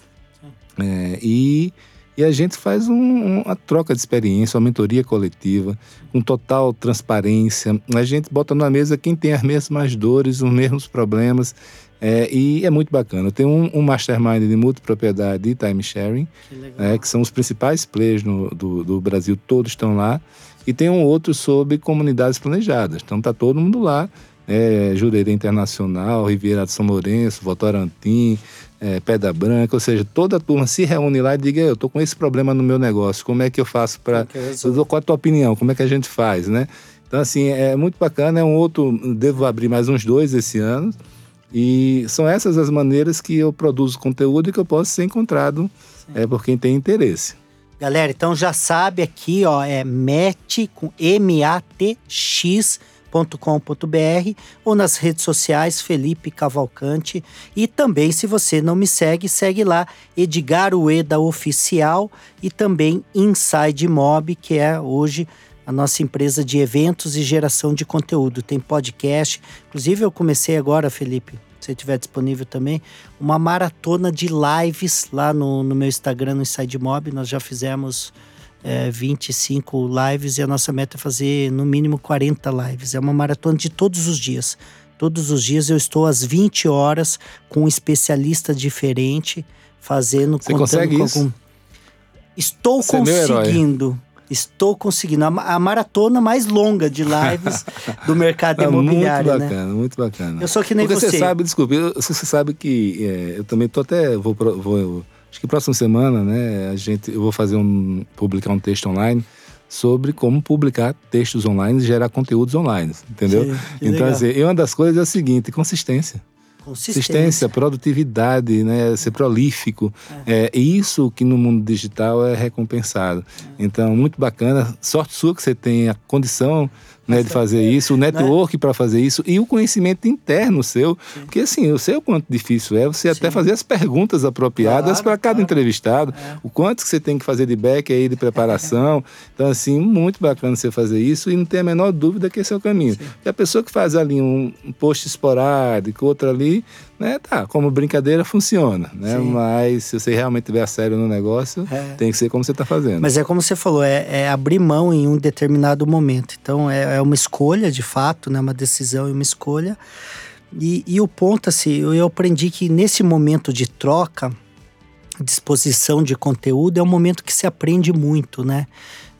É, e, e a gente faz um- um- uma troca de experiência, uma mentoria coletiva, com total transparência. A gente bota na mesa quem tem as mesmas dores, os mesmos problemas. é, e é muito bacana. Tenho um, um mastermind de multipropriedade e time sharing, Que é, que são os principais players no- do, do Brasil, todos estão lá. E tem um outro sobre comunidades planejadas. Então tá todo mundo lá. É, Jurerê Internacional, Riviera de São Lourenço, Votorantim, é, Pedra Branca, ou seja, toda a turma se reúne lá e diga, eu tô com esse problema no meu negócio, como é que eu faço para... Dou- Qual a tua opinião? Como é que a gente faz, né? Então, assim, é muito bacana. É um outro, devo abrir mais uns dois esse ano. E são essas as maneiras que eu produzo conteúdo e que eu posso ser encontrado é, por quem tem interesse. Galera, então já sabe aqui, ó, é matx.com.br ou nas redes sociais Felipe Cavalcante. E também se você não me segue, segue lá Edgar Ueda Oficial e também Inside Mob, que é hoje a nossa empresa de eventos e geração de conteúdo. Tem podcast, inclusive eu comecei agora, Felipe, se você estiver disponível também, uma maratona de lives lá no, no meu Instagram, no Inside Mob. Nós já fizemos é, 25 lives e a nossa meta é fazer no mínimo 40 lives. É uma maratona de todos os dias. Todos os dias eu estou às 20 horas com um especialista diferente, fazendo Você consegue com isso? Estou Você é conseguindo. Estou conseguindo. A, ma- a maratona mais longa de lives do [laughs] mercado muito imobiliário, né? bacana, muito bacana. Eu sou que nem Porque você. você sabe, desculpe, você sabe que é, eu também tô até, vou, vou- acho que próxima semana, né, a gente, eu vou fazer um, publicar um texto online sobre como publicar textos online e gerar conteúdos online, entendeu? Sim, então, assim, uma das coisas é a seguinte, consistência. Consistência, produtividade, né? ser prolífico. É. isso que no mundo digital é recompensado. Então, muito bacana. Sorte sua que você tem a condição né, de fazer isso, o network para fazer isso e o conhecimento interno seu. Porque, assim, eu sei o quanto difícil é você até fazer as perguntas apropriadas Claro, para cada claro. entrevistado. O quanto que você tem que fazer de back aí, de preparação. [laughs] Então, assim, muito bacana você fazer isso e não tem a menor dúvida que esse é o caminho. Porque a pessoa que faz ali um, um post esporádico, outro ali, né, tá, como brincadeira funciona, né? Sim. Mas se você realmente tiver a sério no negócio, É. tem que ser como você está fazendo. Mas é como você falou, é, é abrir mão em um determinado momento. Então é, é uma escolha, de fato, né? Uma decisão e uma escolha. E, e o ponto, assim, eu, eu aprendi que nesse momento de troca, disposição de conteúdo, é um momento que se aprende muito, né?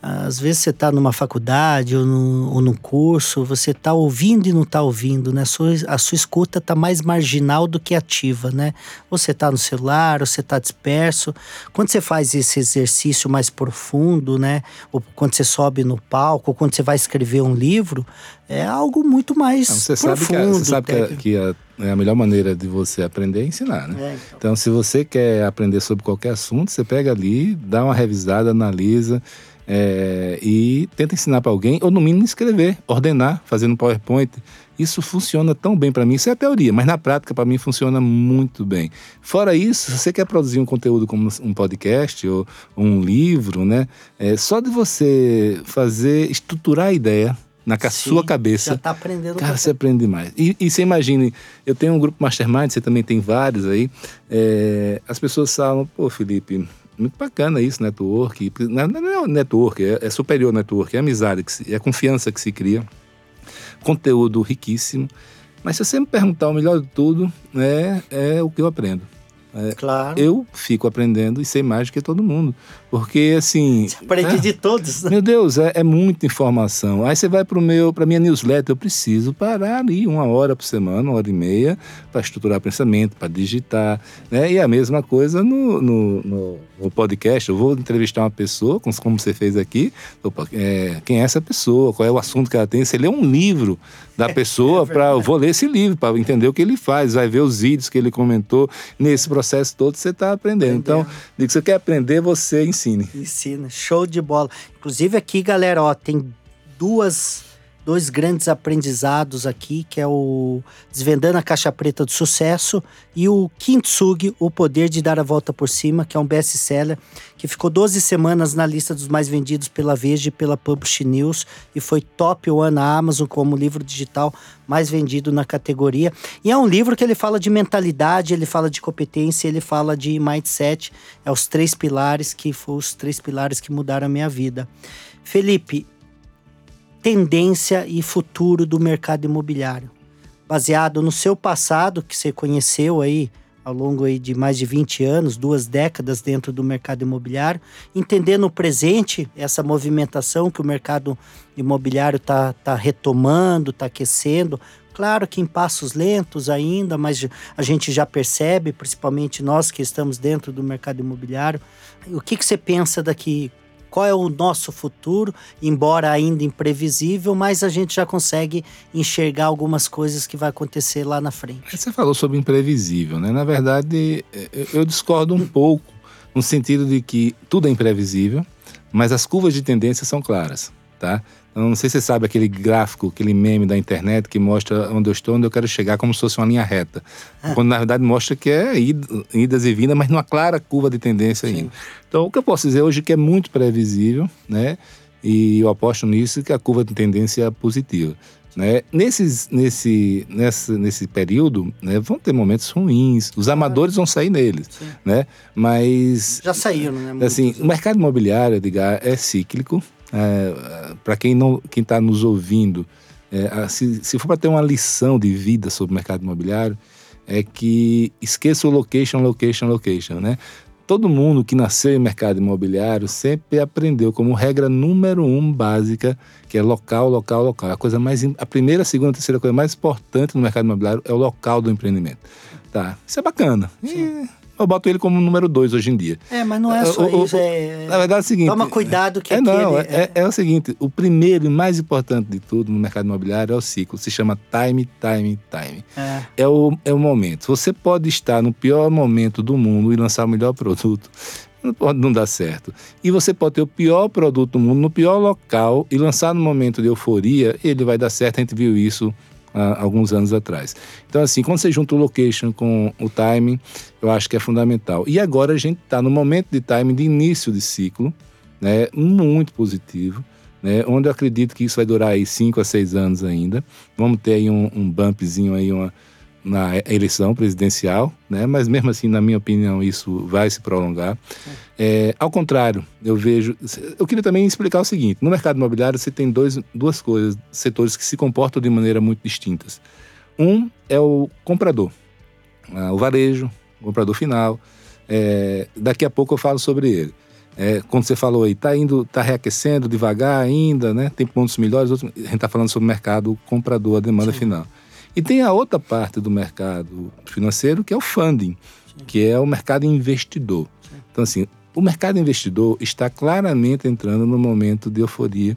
Às vezes você está numa faculdade ou, no, ou num curso, você está ouvindo e não está ouvindo, né? A sua, a sua escuta está mais marginal do que ativa, né? Ou você está no celular, ou você está disperso. Quando você faz esse exercício mais profundo, né? Ou quando você sobe no palco, ou quando você vai escrever um livro, é algo muito mais Não, você sabe, que, a, profundo. você sabe que, a, que a, é a melhor maneira de você aprender é ensinar, né? É, então. Então, se você quer aprender sobre qualquer assunto, você pega ali, dá uma revisada, analisa é, e tenta ensinar para alguém, ou no mínimo escrever, ordenar, fazer no PowerPoint. Isso funciona tão bem para mim. Isso é a teoria, mas na prática, para mim, funciona muito bem. Fora isso, se você quer produzir um conteúdo como um podcast ou um livro, né? É, só de você fazer, estruturar a ideia na Sim, sua cabeça. Já está aprendendo. Cara, você aprende mais. E, e você imagine, eu tenho um grupo Mastermind, você também tem vários aí. é, as pessoas falam, pô, Felipe, muito bacana isso, network. Não, não é network, é, é superior network, é amizade, que se- é confiança que se cria. Conteúdo riquíssimo. Mas se você me perguntar o melhor de tudo, é, é o que eu aprendo. é, claro. eu fico aprendendo e sei mais do que todo mundo. Porque, assim. Você aprende é, de todos. Né? Meu Deus, é, é, muita informação. Aí você vai para meu, para minha newsletter, eu preciso parar ali uma hora por semana, uma hora e meia, para estruturar pensamento, para digitar. Né? E a mesma coisa no, no, no, no, podcast. Eu vou entrevistar uma pessoa, como você fez aqui. Opa, é, quem é essa pessoa? Qual é o assunto que ela tem? Você lê um livro da [laughs] é, pessoa é para. vou ler esse livro para entender o que ele faz, vai ver os vídeos que ele comentou. Nesse processo todo você está aprendendo. Então, se você quer aprender, você ensine. Ensina, show de bola. Inclusive aqui, galera, ó, tem duas dois grandes aprendizados aqui, que é o Desvendando a Caixa Preta do Sucesso e o Kintsugi, O Poder de Dar a Volta por Cima, que é um best-seller que ficou 12 semanas na lista dos mais vendidos pela Veja e pela Publish News e foi top one na Amazon como livro digital mais vendido na categoria. E é um livro que ele fala de mentalidade, ele fala de competência, ele fala de mindset, é os três pilares que foram os três pilares que mudaram a minha vida. Felipe, tendência e futuro do mercado imobiliário. Baseado no seu passado, que você conheceu aí ao longo aí de mais de 20 anos, duas décadas dentro do mercado imobiliário, entender no presente essa movimentação que o mercado imobiliário está tá retomando, está aquecendo. Claro que em passos lentos ainda, mas a gente já percebe, principalmente nós que estamos dentro do mercado imobiliário. O que, que você pensa daqui qual é o nosso futuro, embora ainda imprevisível, mas a gente já consegue enxergar algumas coisas que vai acontecer lá na frente. Você falou sobre imprevisível, né? Na verdade, eu discordo um pouco no sentido de que tudo é imprevisível, mas as curvas de tendência são claras, tá? Não sei se você sabe aquele gráfico, aquele meme da internet que mostra onde eu estou, onde eu quero chegar, como se fosse uma linha reta. Ah. Quando na verdade mostra que é idas e vindas, mas numa clara curva de tendência ainda. Então, o que eu posso dizer hoje é que é muito previsível, né? E eu aposto nisso que a curva de tendência é positiva. Né? Nesses, nesse, nesse, nesse período, né, vão ter momentos ruins. Os amadores vão sair neles, né? Mas já saíram, né? Assim, o mercado imobiliário, Edgar, é cíclico, é, para quem não quem está nos ouvindo, é, se, se for para ter uma lição de vida sobre o mercado imobiliário, é que esqueça o location, location, location, né? Todo mundo que nasceu em mercado imobiliário sempre aprendeu como regra número um básica, que é local, local, local. A coisa mais, a primeira, a segunda, a terceira coisa mais importante no mercado imobiliário é o local do empreendimento. Tá? Isso é bacana. Eu boto ele como número dois hoje em dia. É, mas não é só o, isso. É... Na verdade é o seguinte. Toma cuidado que é, não, é, é, é, o seguinte: o primeiro e mais importante de tudo no mercado imobiliário é o ciclo. Se chama time, time, time. É. É, o, é o momento. Você pode estar no pior momento do mundo e lançar o melhor produto. [laughs] Não pode não dar certo. E você pode ter o pior produto do mundo no pior local e lançar no momento de euforia, ele vai dar certo. A gente viu isso há alguns anos atrás. Então, assim, quando você junta o location com o timing, eu acho que é fundamental. E agora a gente está no momento de timing de início de ciclo, né, muito positivo. Né, onde eu acredito que isso vai durar aí 5 a 6 anos ainda. Vamos ter aí um, um bumpzinho aí, uma, na eleição presidencial, né? mas mesmo assim, na minha opinião, isso vai se prolongar. É, ao contrário, eu vejo. Eu queria também explicar o seguinte: no mercado imobiliário você tem dois, duas coisas, setores que se comportam de maneira muito distintas. Um é o comprador, ah, o varejo, o comprador final. É, daqui a pouco eu falo sobre ele. É, quando você falou aí, está indo, está reaquecendo devagar ainda, né? Tem pontos melhores, outros, a gente está falando sobre o mercado comprador, a demanda Sim. final. E tem a outra parte do mercado financeiro, que é o funding, Sim. que é o mercado investidor. Sim. Então, assim, o mercado investidor está claramente entrando no momento de euforia,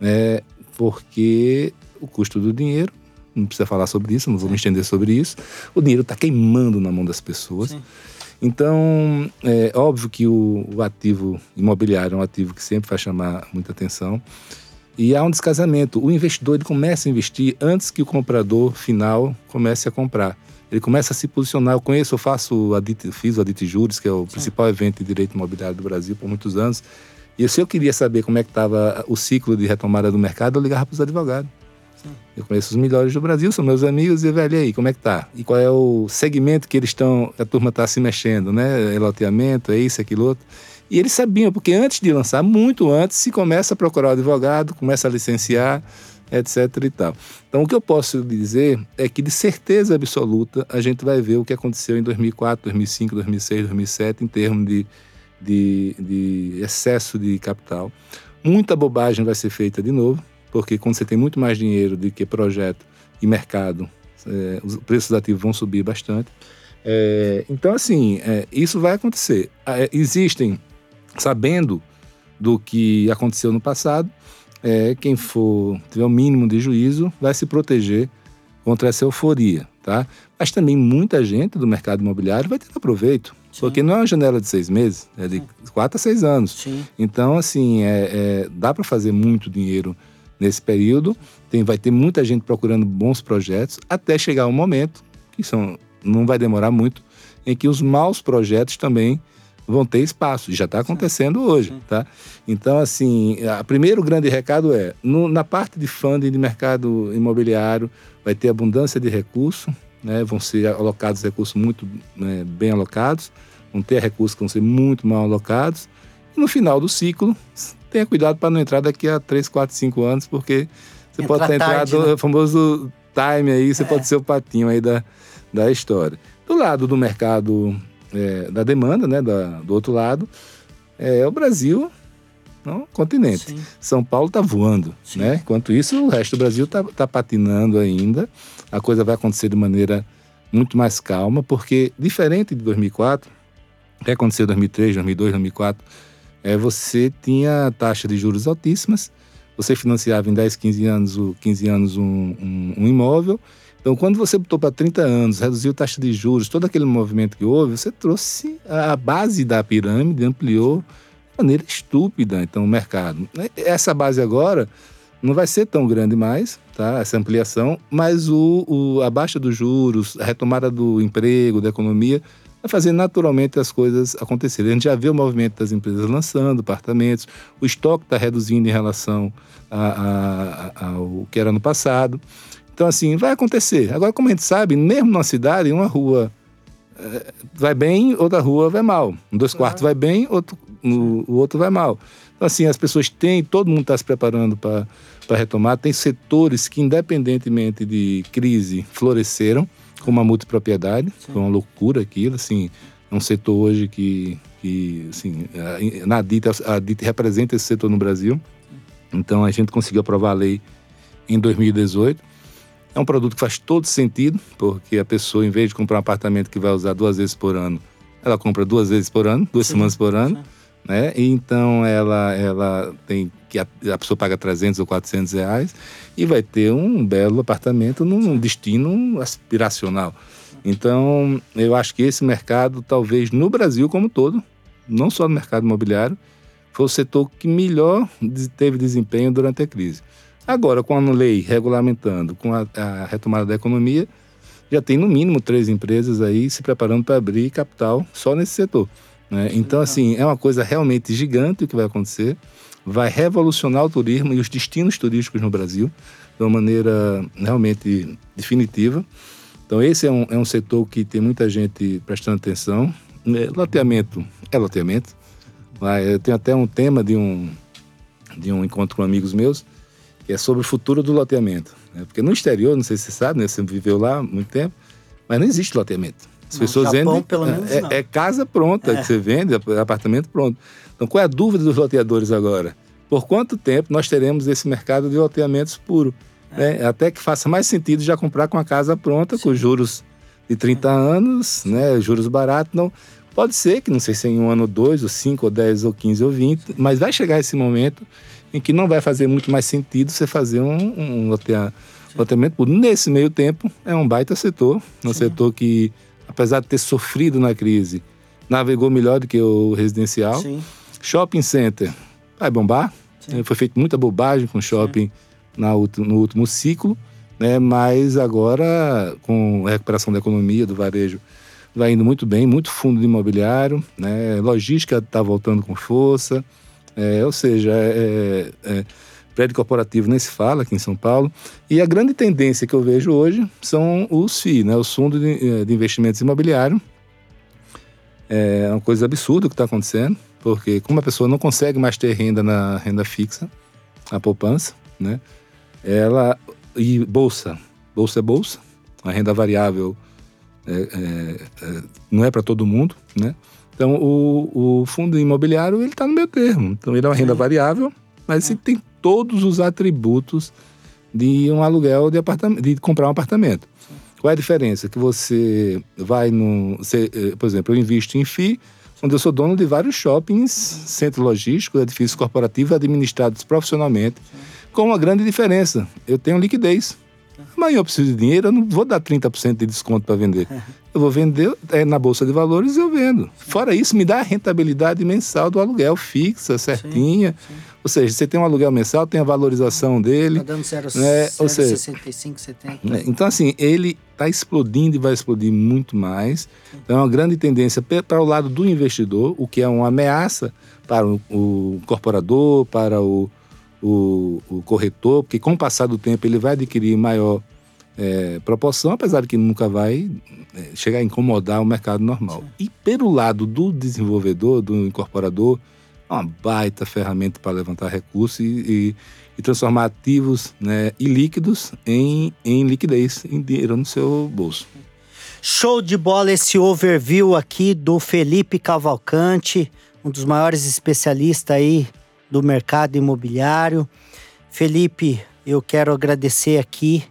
né, porque o custo do dinheiro, não precisa falar sobre isso, não vou Sim. me estender sobre isso, o dinheiro está queimando na mão das pessoas. Então, é óbvio que o, o, ativo imobiliário é um ativo que sempre vai chamar muita atenção. E há um descasamento. O investidor ele começa a investir antes que o comprador final comece a comprar. Ele começa a se posicionar. Eu conheço, eu faço, Adit, fiz o Adit Juros, que é o Sim. principal evento de direito imobiliário do Brasil por muitos anos. E se eu queria saber como é que estava o ciclo de retomada do mercado, eu ligava para os advogados. Sim. Eu conheço os melhores do Brasil, são meus amigos, e velho, aí, como é que tá? E qual é o segmento que eles estão, a turma está se mexendo, né? É loteamento, é isso, aquilo outro. E eles sabiam, porque antes de lançar, muito antes, se começa a procurar o advogado, começa a licenciar, etc e tal. Então, o que eu posso dizer é que, de certeza absoluta, a gente vai ver o que aconteceu em 2004, 2005, 2006, 2007, em termos de, de, de excesso de capital. Muita bobagem vai ser feita de novo, porque quando você tem muito mais dinheiro do que projeto e mercado, é, os preços ativos vão subir bastante. É, então, assim, é, isso vai acontecer. É, existem, sabendo do que aconteceu no passado, é, quem for tiver o mínimo de juízo vai se proteger contra essa euforia, tá? Mas também muita gente do mercado imobiliário vai ter proveito, Sim. porque não é uma janela de seis meses, é de Sim. quatro a seis anos. Sim. Então, assim, é, é dá para fazer muito dinheiro nesse período. Tem, vai ter muita gente procurando bons projetos até chegar um momento que são, não vai demorar muito, em que os maus projetos também vão ter espaço. Já está acontecendo hoje, tá? Então, assim, o primeiro grande recado é, no, na parte de funding de mercado imobiliário, vai ter abundância de recursos, né? Vão ser alocados recursos muito né, bem alocados, vão ter recursos que vão ser muito mal alocados. E no final do ciclo, tenha cuidado para não entrar daqui a 3, 4, 5 anos, porque você Entra pode ter tarde, entrado, né? o famoso time aí, você é. pode ser o patinho aí da, da história. Do lado do mercado é, da demanda, né, da, do outro lado, é o Brasil, não, continente. Sim. São Paulo está voando, Sim. né? Enquanto isso, o resto do Brasil está tá patinando ainda. A coisa vai acontecer de maneira muito mais calma, porque diferente de 2004, o que aconteceu em 2003, 2002, 2004, é, você tinha taxa de juros altíssimas, você financiava em 10, 15 anos, 15 anos um, um, um imóvel, então, quando você botou para 30 anos, reduziu a taxa de juros, todo aquele movimento que houve, você trouxe a base da pirâmide, ampliou de maneira estúpida, então, o mercado. Essa base agora não vai ser tão grande mais, tá? essa ampliação, mas o, o, a baixa dos juros, a retomada do emprego, da economia, vai fazer naturalmente as coisas acontecerem. A gente já vê o movimento das empresas lançando apartamentos, o estoque está reduzindo em relação a, a, a, ao que era no passado. Então, assim, vai acontecer. Agora, como a gente sabe, mesmo na cidade, uma rua é, vai bem, outra rua vai mal. Um dois quartos vai bem, outro, no, o outro vai mal. Então, assim, as pessoas têm, todo mundo está se preparando para retomar. Tem setores que, independentemente de crise, floresceram, como a multipropriedade. Sim. Foi uma loucura aquilo, assim. É um setor hoje que, que assim, na DIT, a DIT representa esse setor no Brasil. Então, a gente conseguiu aprovar a lei em 2018 é um produto que faz todo sentido, porque a pessoa, em vez de comprar um apartamento que vai usar duas vezes por ano, ela compra duas vezes por ano, duas sim, semanas por ano, sim. né? Então ela, ela tem que a, a, pessoa paga 300 ou 400 reais e vai ter um belo apartamento num destino aspiracional. Então, eu acho que esse mercado, talvez no Brasil como um todo, não só no mercado imobiliário, foi o setor que melhor teve desempenho durante a crise. Agora, com a lei regulamentando, com a, a retomada da economia, já tem no mínimo três empresas aí se preparando para abrir capital só nesse setor. Né? Então, assim, é uma coisa realmente gigante o que vai acontecer. Vai revolucionar o turismo e os destinos turísticos no Brasil de uma maneira realmente definitiva. Então, esse é um, é um setor que tem muita gente prestando atenção. É, loteamento é loteamento. Eu tenho até um tema de um, de um encontro com amigos meus, que é sobre o futuro do loteamento. Né? Porque no exterior, não sei se você sabe, né? você viveu lá há muito tempo, mas não existe loteamento. As no pessoas Japão, vendem. Pelo menos, é, é, casa pronta é. que você vende, apartamento pronto. Então, qual é a dúvida dos loteadores agora? Por quanto tempo nós teremos esse mercado de loteamentos puro? É. Né? Até que faça mais sentido já comprar com a casa pronta, Sim. com juros de 30 anos, né? juros baratos. Não, pode ser que, não sei se é em um ano dois, ou cinco, ou dez, ou quinze, ou vinte, mas vai chegar esse momento em que não vai fazer muito mais sentido você fazer um, um loteamento. Loteamento Nesse meio tempo, é um baita setor, um Sim. setor que, apesar de ter sofrido na crise, navegou melhor do que o residencial. Sim. Shopping center vai bombar. Sim. Foi feita muita bobagem com shopping na, no último ciclo, né? mas agora, com a recuperação da economia, do varejo, vai indo muito bem, muito fundo de imobiliário, né? logística está voltando com força. É, ou seja, é, é, é, prédio corporativo nem se fala aqui em São Paulo. E a grande tendência que eu vejo hoje são os FII, né, os fundos de, é, de investimentos imobiliários. É uma coisa absurda o que está acontecendo, porque como a pessoa não consegue mais ter renda na renda fixa, a poupança, né? ela e bolsa, bolsa é bolsa, a renda variável é, é, é, não é para todo mundo, né? Então o, o fundo imobiliário ele está no meio termo, então ele é uma renda variável, mas ele tem todos os atributos de um aluguel de apartamento, de comprar um apartamento. Qual é a diferença? Que você vai no. Você, eh, por exemplo, eu invisto em FI, onde eu sou dono de vários shoppings, centros logísticos, edifícios corporativos administrados profissionalmente, com uma grande diferença. Eu tenho liquidez. Amanhã eu preciso de dinheiro, eu não vou dar 30% de desconto para vender. [laughs] Eu vou vender é, na Bolsa de Valores e eu vendo. Fora isso, me dá a rentabilidade mensal do aluguel fixa, certinha. Sim, sim. Ou seja, você tem um aluguel mensal, tem a valorização dele. Está dando 0,65, né? 70. Né? Então, assim, ele está explodindo e vai explodir muito mais. Então, é uma grande tendência para o lado do investidor, o que é uma ameaça para o, o incorporador, para o, o, o, corretor, porque com o passar do tempo ele vai adquirir maior é, proporção, apesar de que nunca vai é, chegar a incomodar o mercado normal. Sim. E pelo lado do desenvolvedor, do incorporador, é uma baita ferramenta para levantar recursos e, e, e transformar ativos né, ilíquidos em, em liquidez, em dinheiro no seu bolso. Show de bola esse overview aqui do Felipe Cavalcante, um dos maiores especialistas aí do mercado imobiliário. Felipe, eu quero agradecer aqui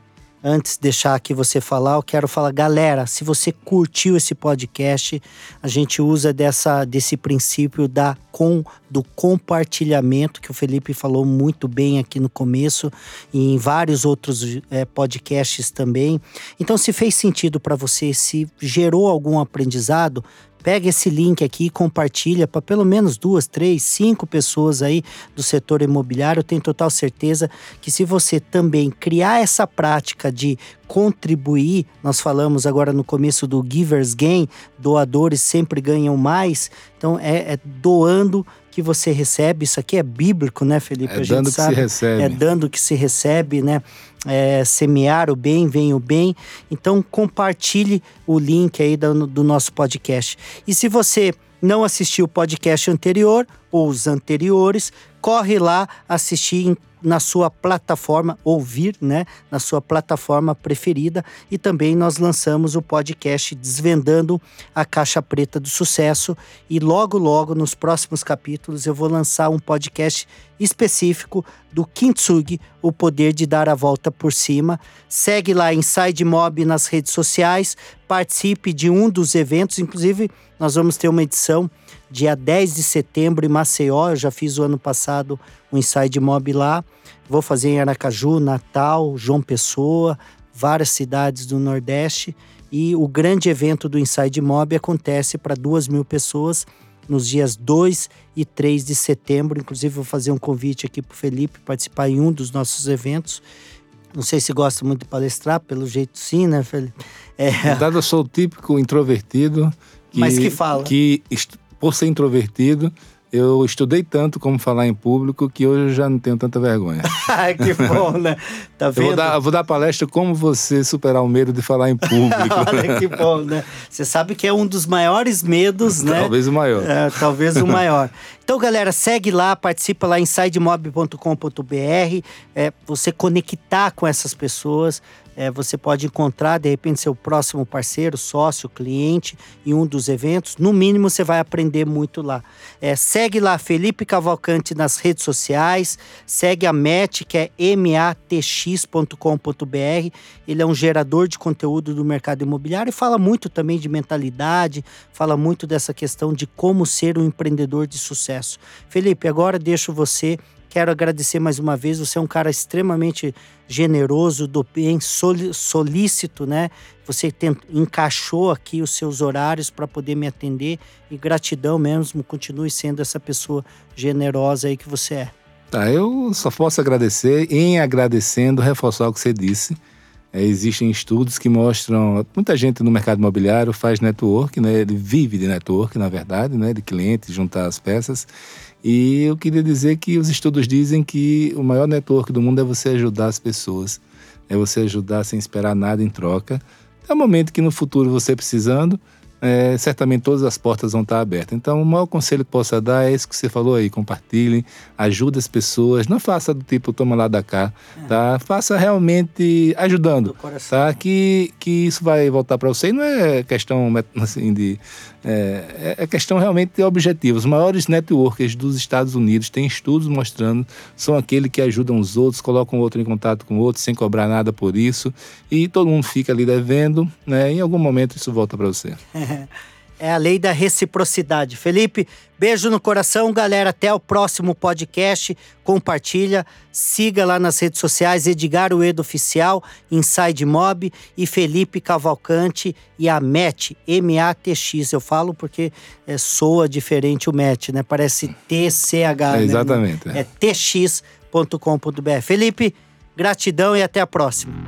antes de deixar aqui você falar, eu quero falar, galera, se você curtiu esse podcast, a gente usa dessa, desse princípio da com do compartilhamento que o Felipe falou muito bem aqui no começo e em vários outros é, podcasts também. Então, se fez sentido para você, se gerou algum aprendizado, Pega esse link aqui e compartilha para pelo menos duas, três, cinco pessoas aí do setor imobiliário. Eu tenho total certeza que se você também criar essa prática de contribuir, nós falamos agora no começo do Givers Gain, doadores sempre ganham mais. Então é, é doando que você recebe. Isso aqui é bíblico, né, Felipe? É a dando que sabe. se recebe. É dando que se recebe, né? É, semear o bem, vem o bem. Então compartilhe o link aí do, do nosso podcast. E se você não assistiu o podcast anterior ou os anteriores, corre lá assistir na sua plataforma, ouvir, né, na sua plataforma preferida. E também nós lançamos o podcast Desvendando a Caixa Preta do Sucesso. E logo, logo, nos próximos capítulos, eu vou lançar um podcast específico do Kintsugi, o poder de dar a volta por cima. Segue lá Inside Mob nas redes sociais, participe de um dos eventos, inclusive nós vamos ter uma edição dia 10 de setembro em Maceió. Eu já fiz o ano passado o Inside Mob lá. Vou fazer em Aracaju, Natal, João Pessoa, várias cidades do Nordeste. E o grande evento do Inside Mob acontece para duas mil pessoas nos dias 2 e 3 de setembro. Inclusive, vou fazer um convite aqui para o Felipe participar em um dos nossos eventos. Não sei se gosta muito de palestrar, pelo jeito sim, né, Felipe? É... Dado eu sou o típico introvertido. Que, Mas que fala. Que por ser introvertido, eu estudei tanto como falar em público que hoje eu já não tenho tanta vergonha. [laughs] que bom, né? Tá vendo? Eu vou dar, vou dar palestra como você superar o medo de falar em público. [laughs] Olha que bom, né? Você sabe que é um dos maiores medos, né? Talvez o maior. É, talvez o maior. [laughs] Então, galera, segue lá, participa lá em sidemob.com.br. É, você conectar com essas pessoas é, você pode encontrar, de repente, seu próximo parceiro, sócio, cliente em um dos eventos. No mínimo, você vai aprender muito lá. É, segue lá Felipe Cavalcante nas redes sociais, segue a MET, que é matx.com.br. Ele é um gerador de conteúdo do mercado imobiliário e fala muito também de mentalidade, fala muito dessa questão de como ser um empreendedor de sucesso. Felipe, agora deixo você Quero agradecer mais uma vez. Você é um cara extremamente generoso, do bem, solícito, né? Você tem, encaixou aqui os seus horários para poder me atender e gratidão mesmo. Continue sendo essa pessoa generosa aí que você é. Tá, eu só posso agradecer. Em agradecendo, reforçar o que você disse. É, existem estudos que mostram muita gente no mercado imobiliário faz network, né? Ele vive de network, na verdade, né? De clientes, juntar as peças. E eu queria dizer que os estudos dizem que o maior network do mundo é você ajudar as pessoas, é você ajudar sem esperar nada em troca. É o momento que no futuro você precisando, é, certamente todas as portas vão estar abertas. Então, o maior conselho que posso dar é isso que você falou aí: compartilhem, ajude as pessoas, não faça do tipo toma lá da cá, tá? Faça realmente ajudando, tá? Que, que isso vai voltar para você. E não é questão assim de é, é, questão realmente de objetivos. Os maiores networkers dos Estados Unidos têm estudos mostrando são aqueles que ajudam os outros, colocam o outro em contato com o outro sem cobrar nada por isso e todo mundo fica ali devendo, né? Em algum momento isso volta para você. [laughs] É a lei da reciprocidade. Felipe, beijo no coração, galera. Até o próximo podcast. Compartilha, siga lá nas redes sociais Edgar Uedo Oficial, Inside Mob e Felipe Cavalcante e a MET, M-A-T-X. Eu falo porque é, soa diferente o MET, né? Parece T-C-H. É, né? Exatamente. É, é tx.com.br. Felipe, gratidão e até a próxima.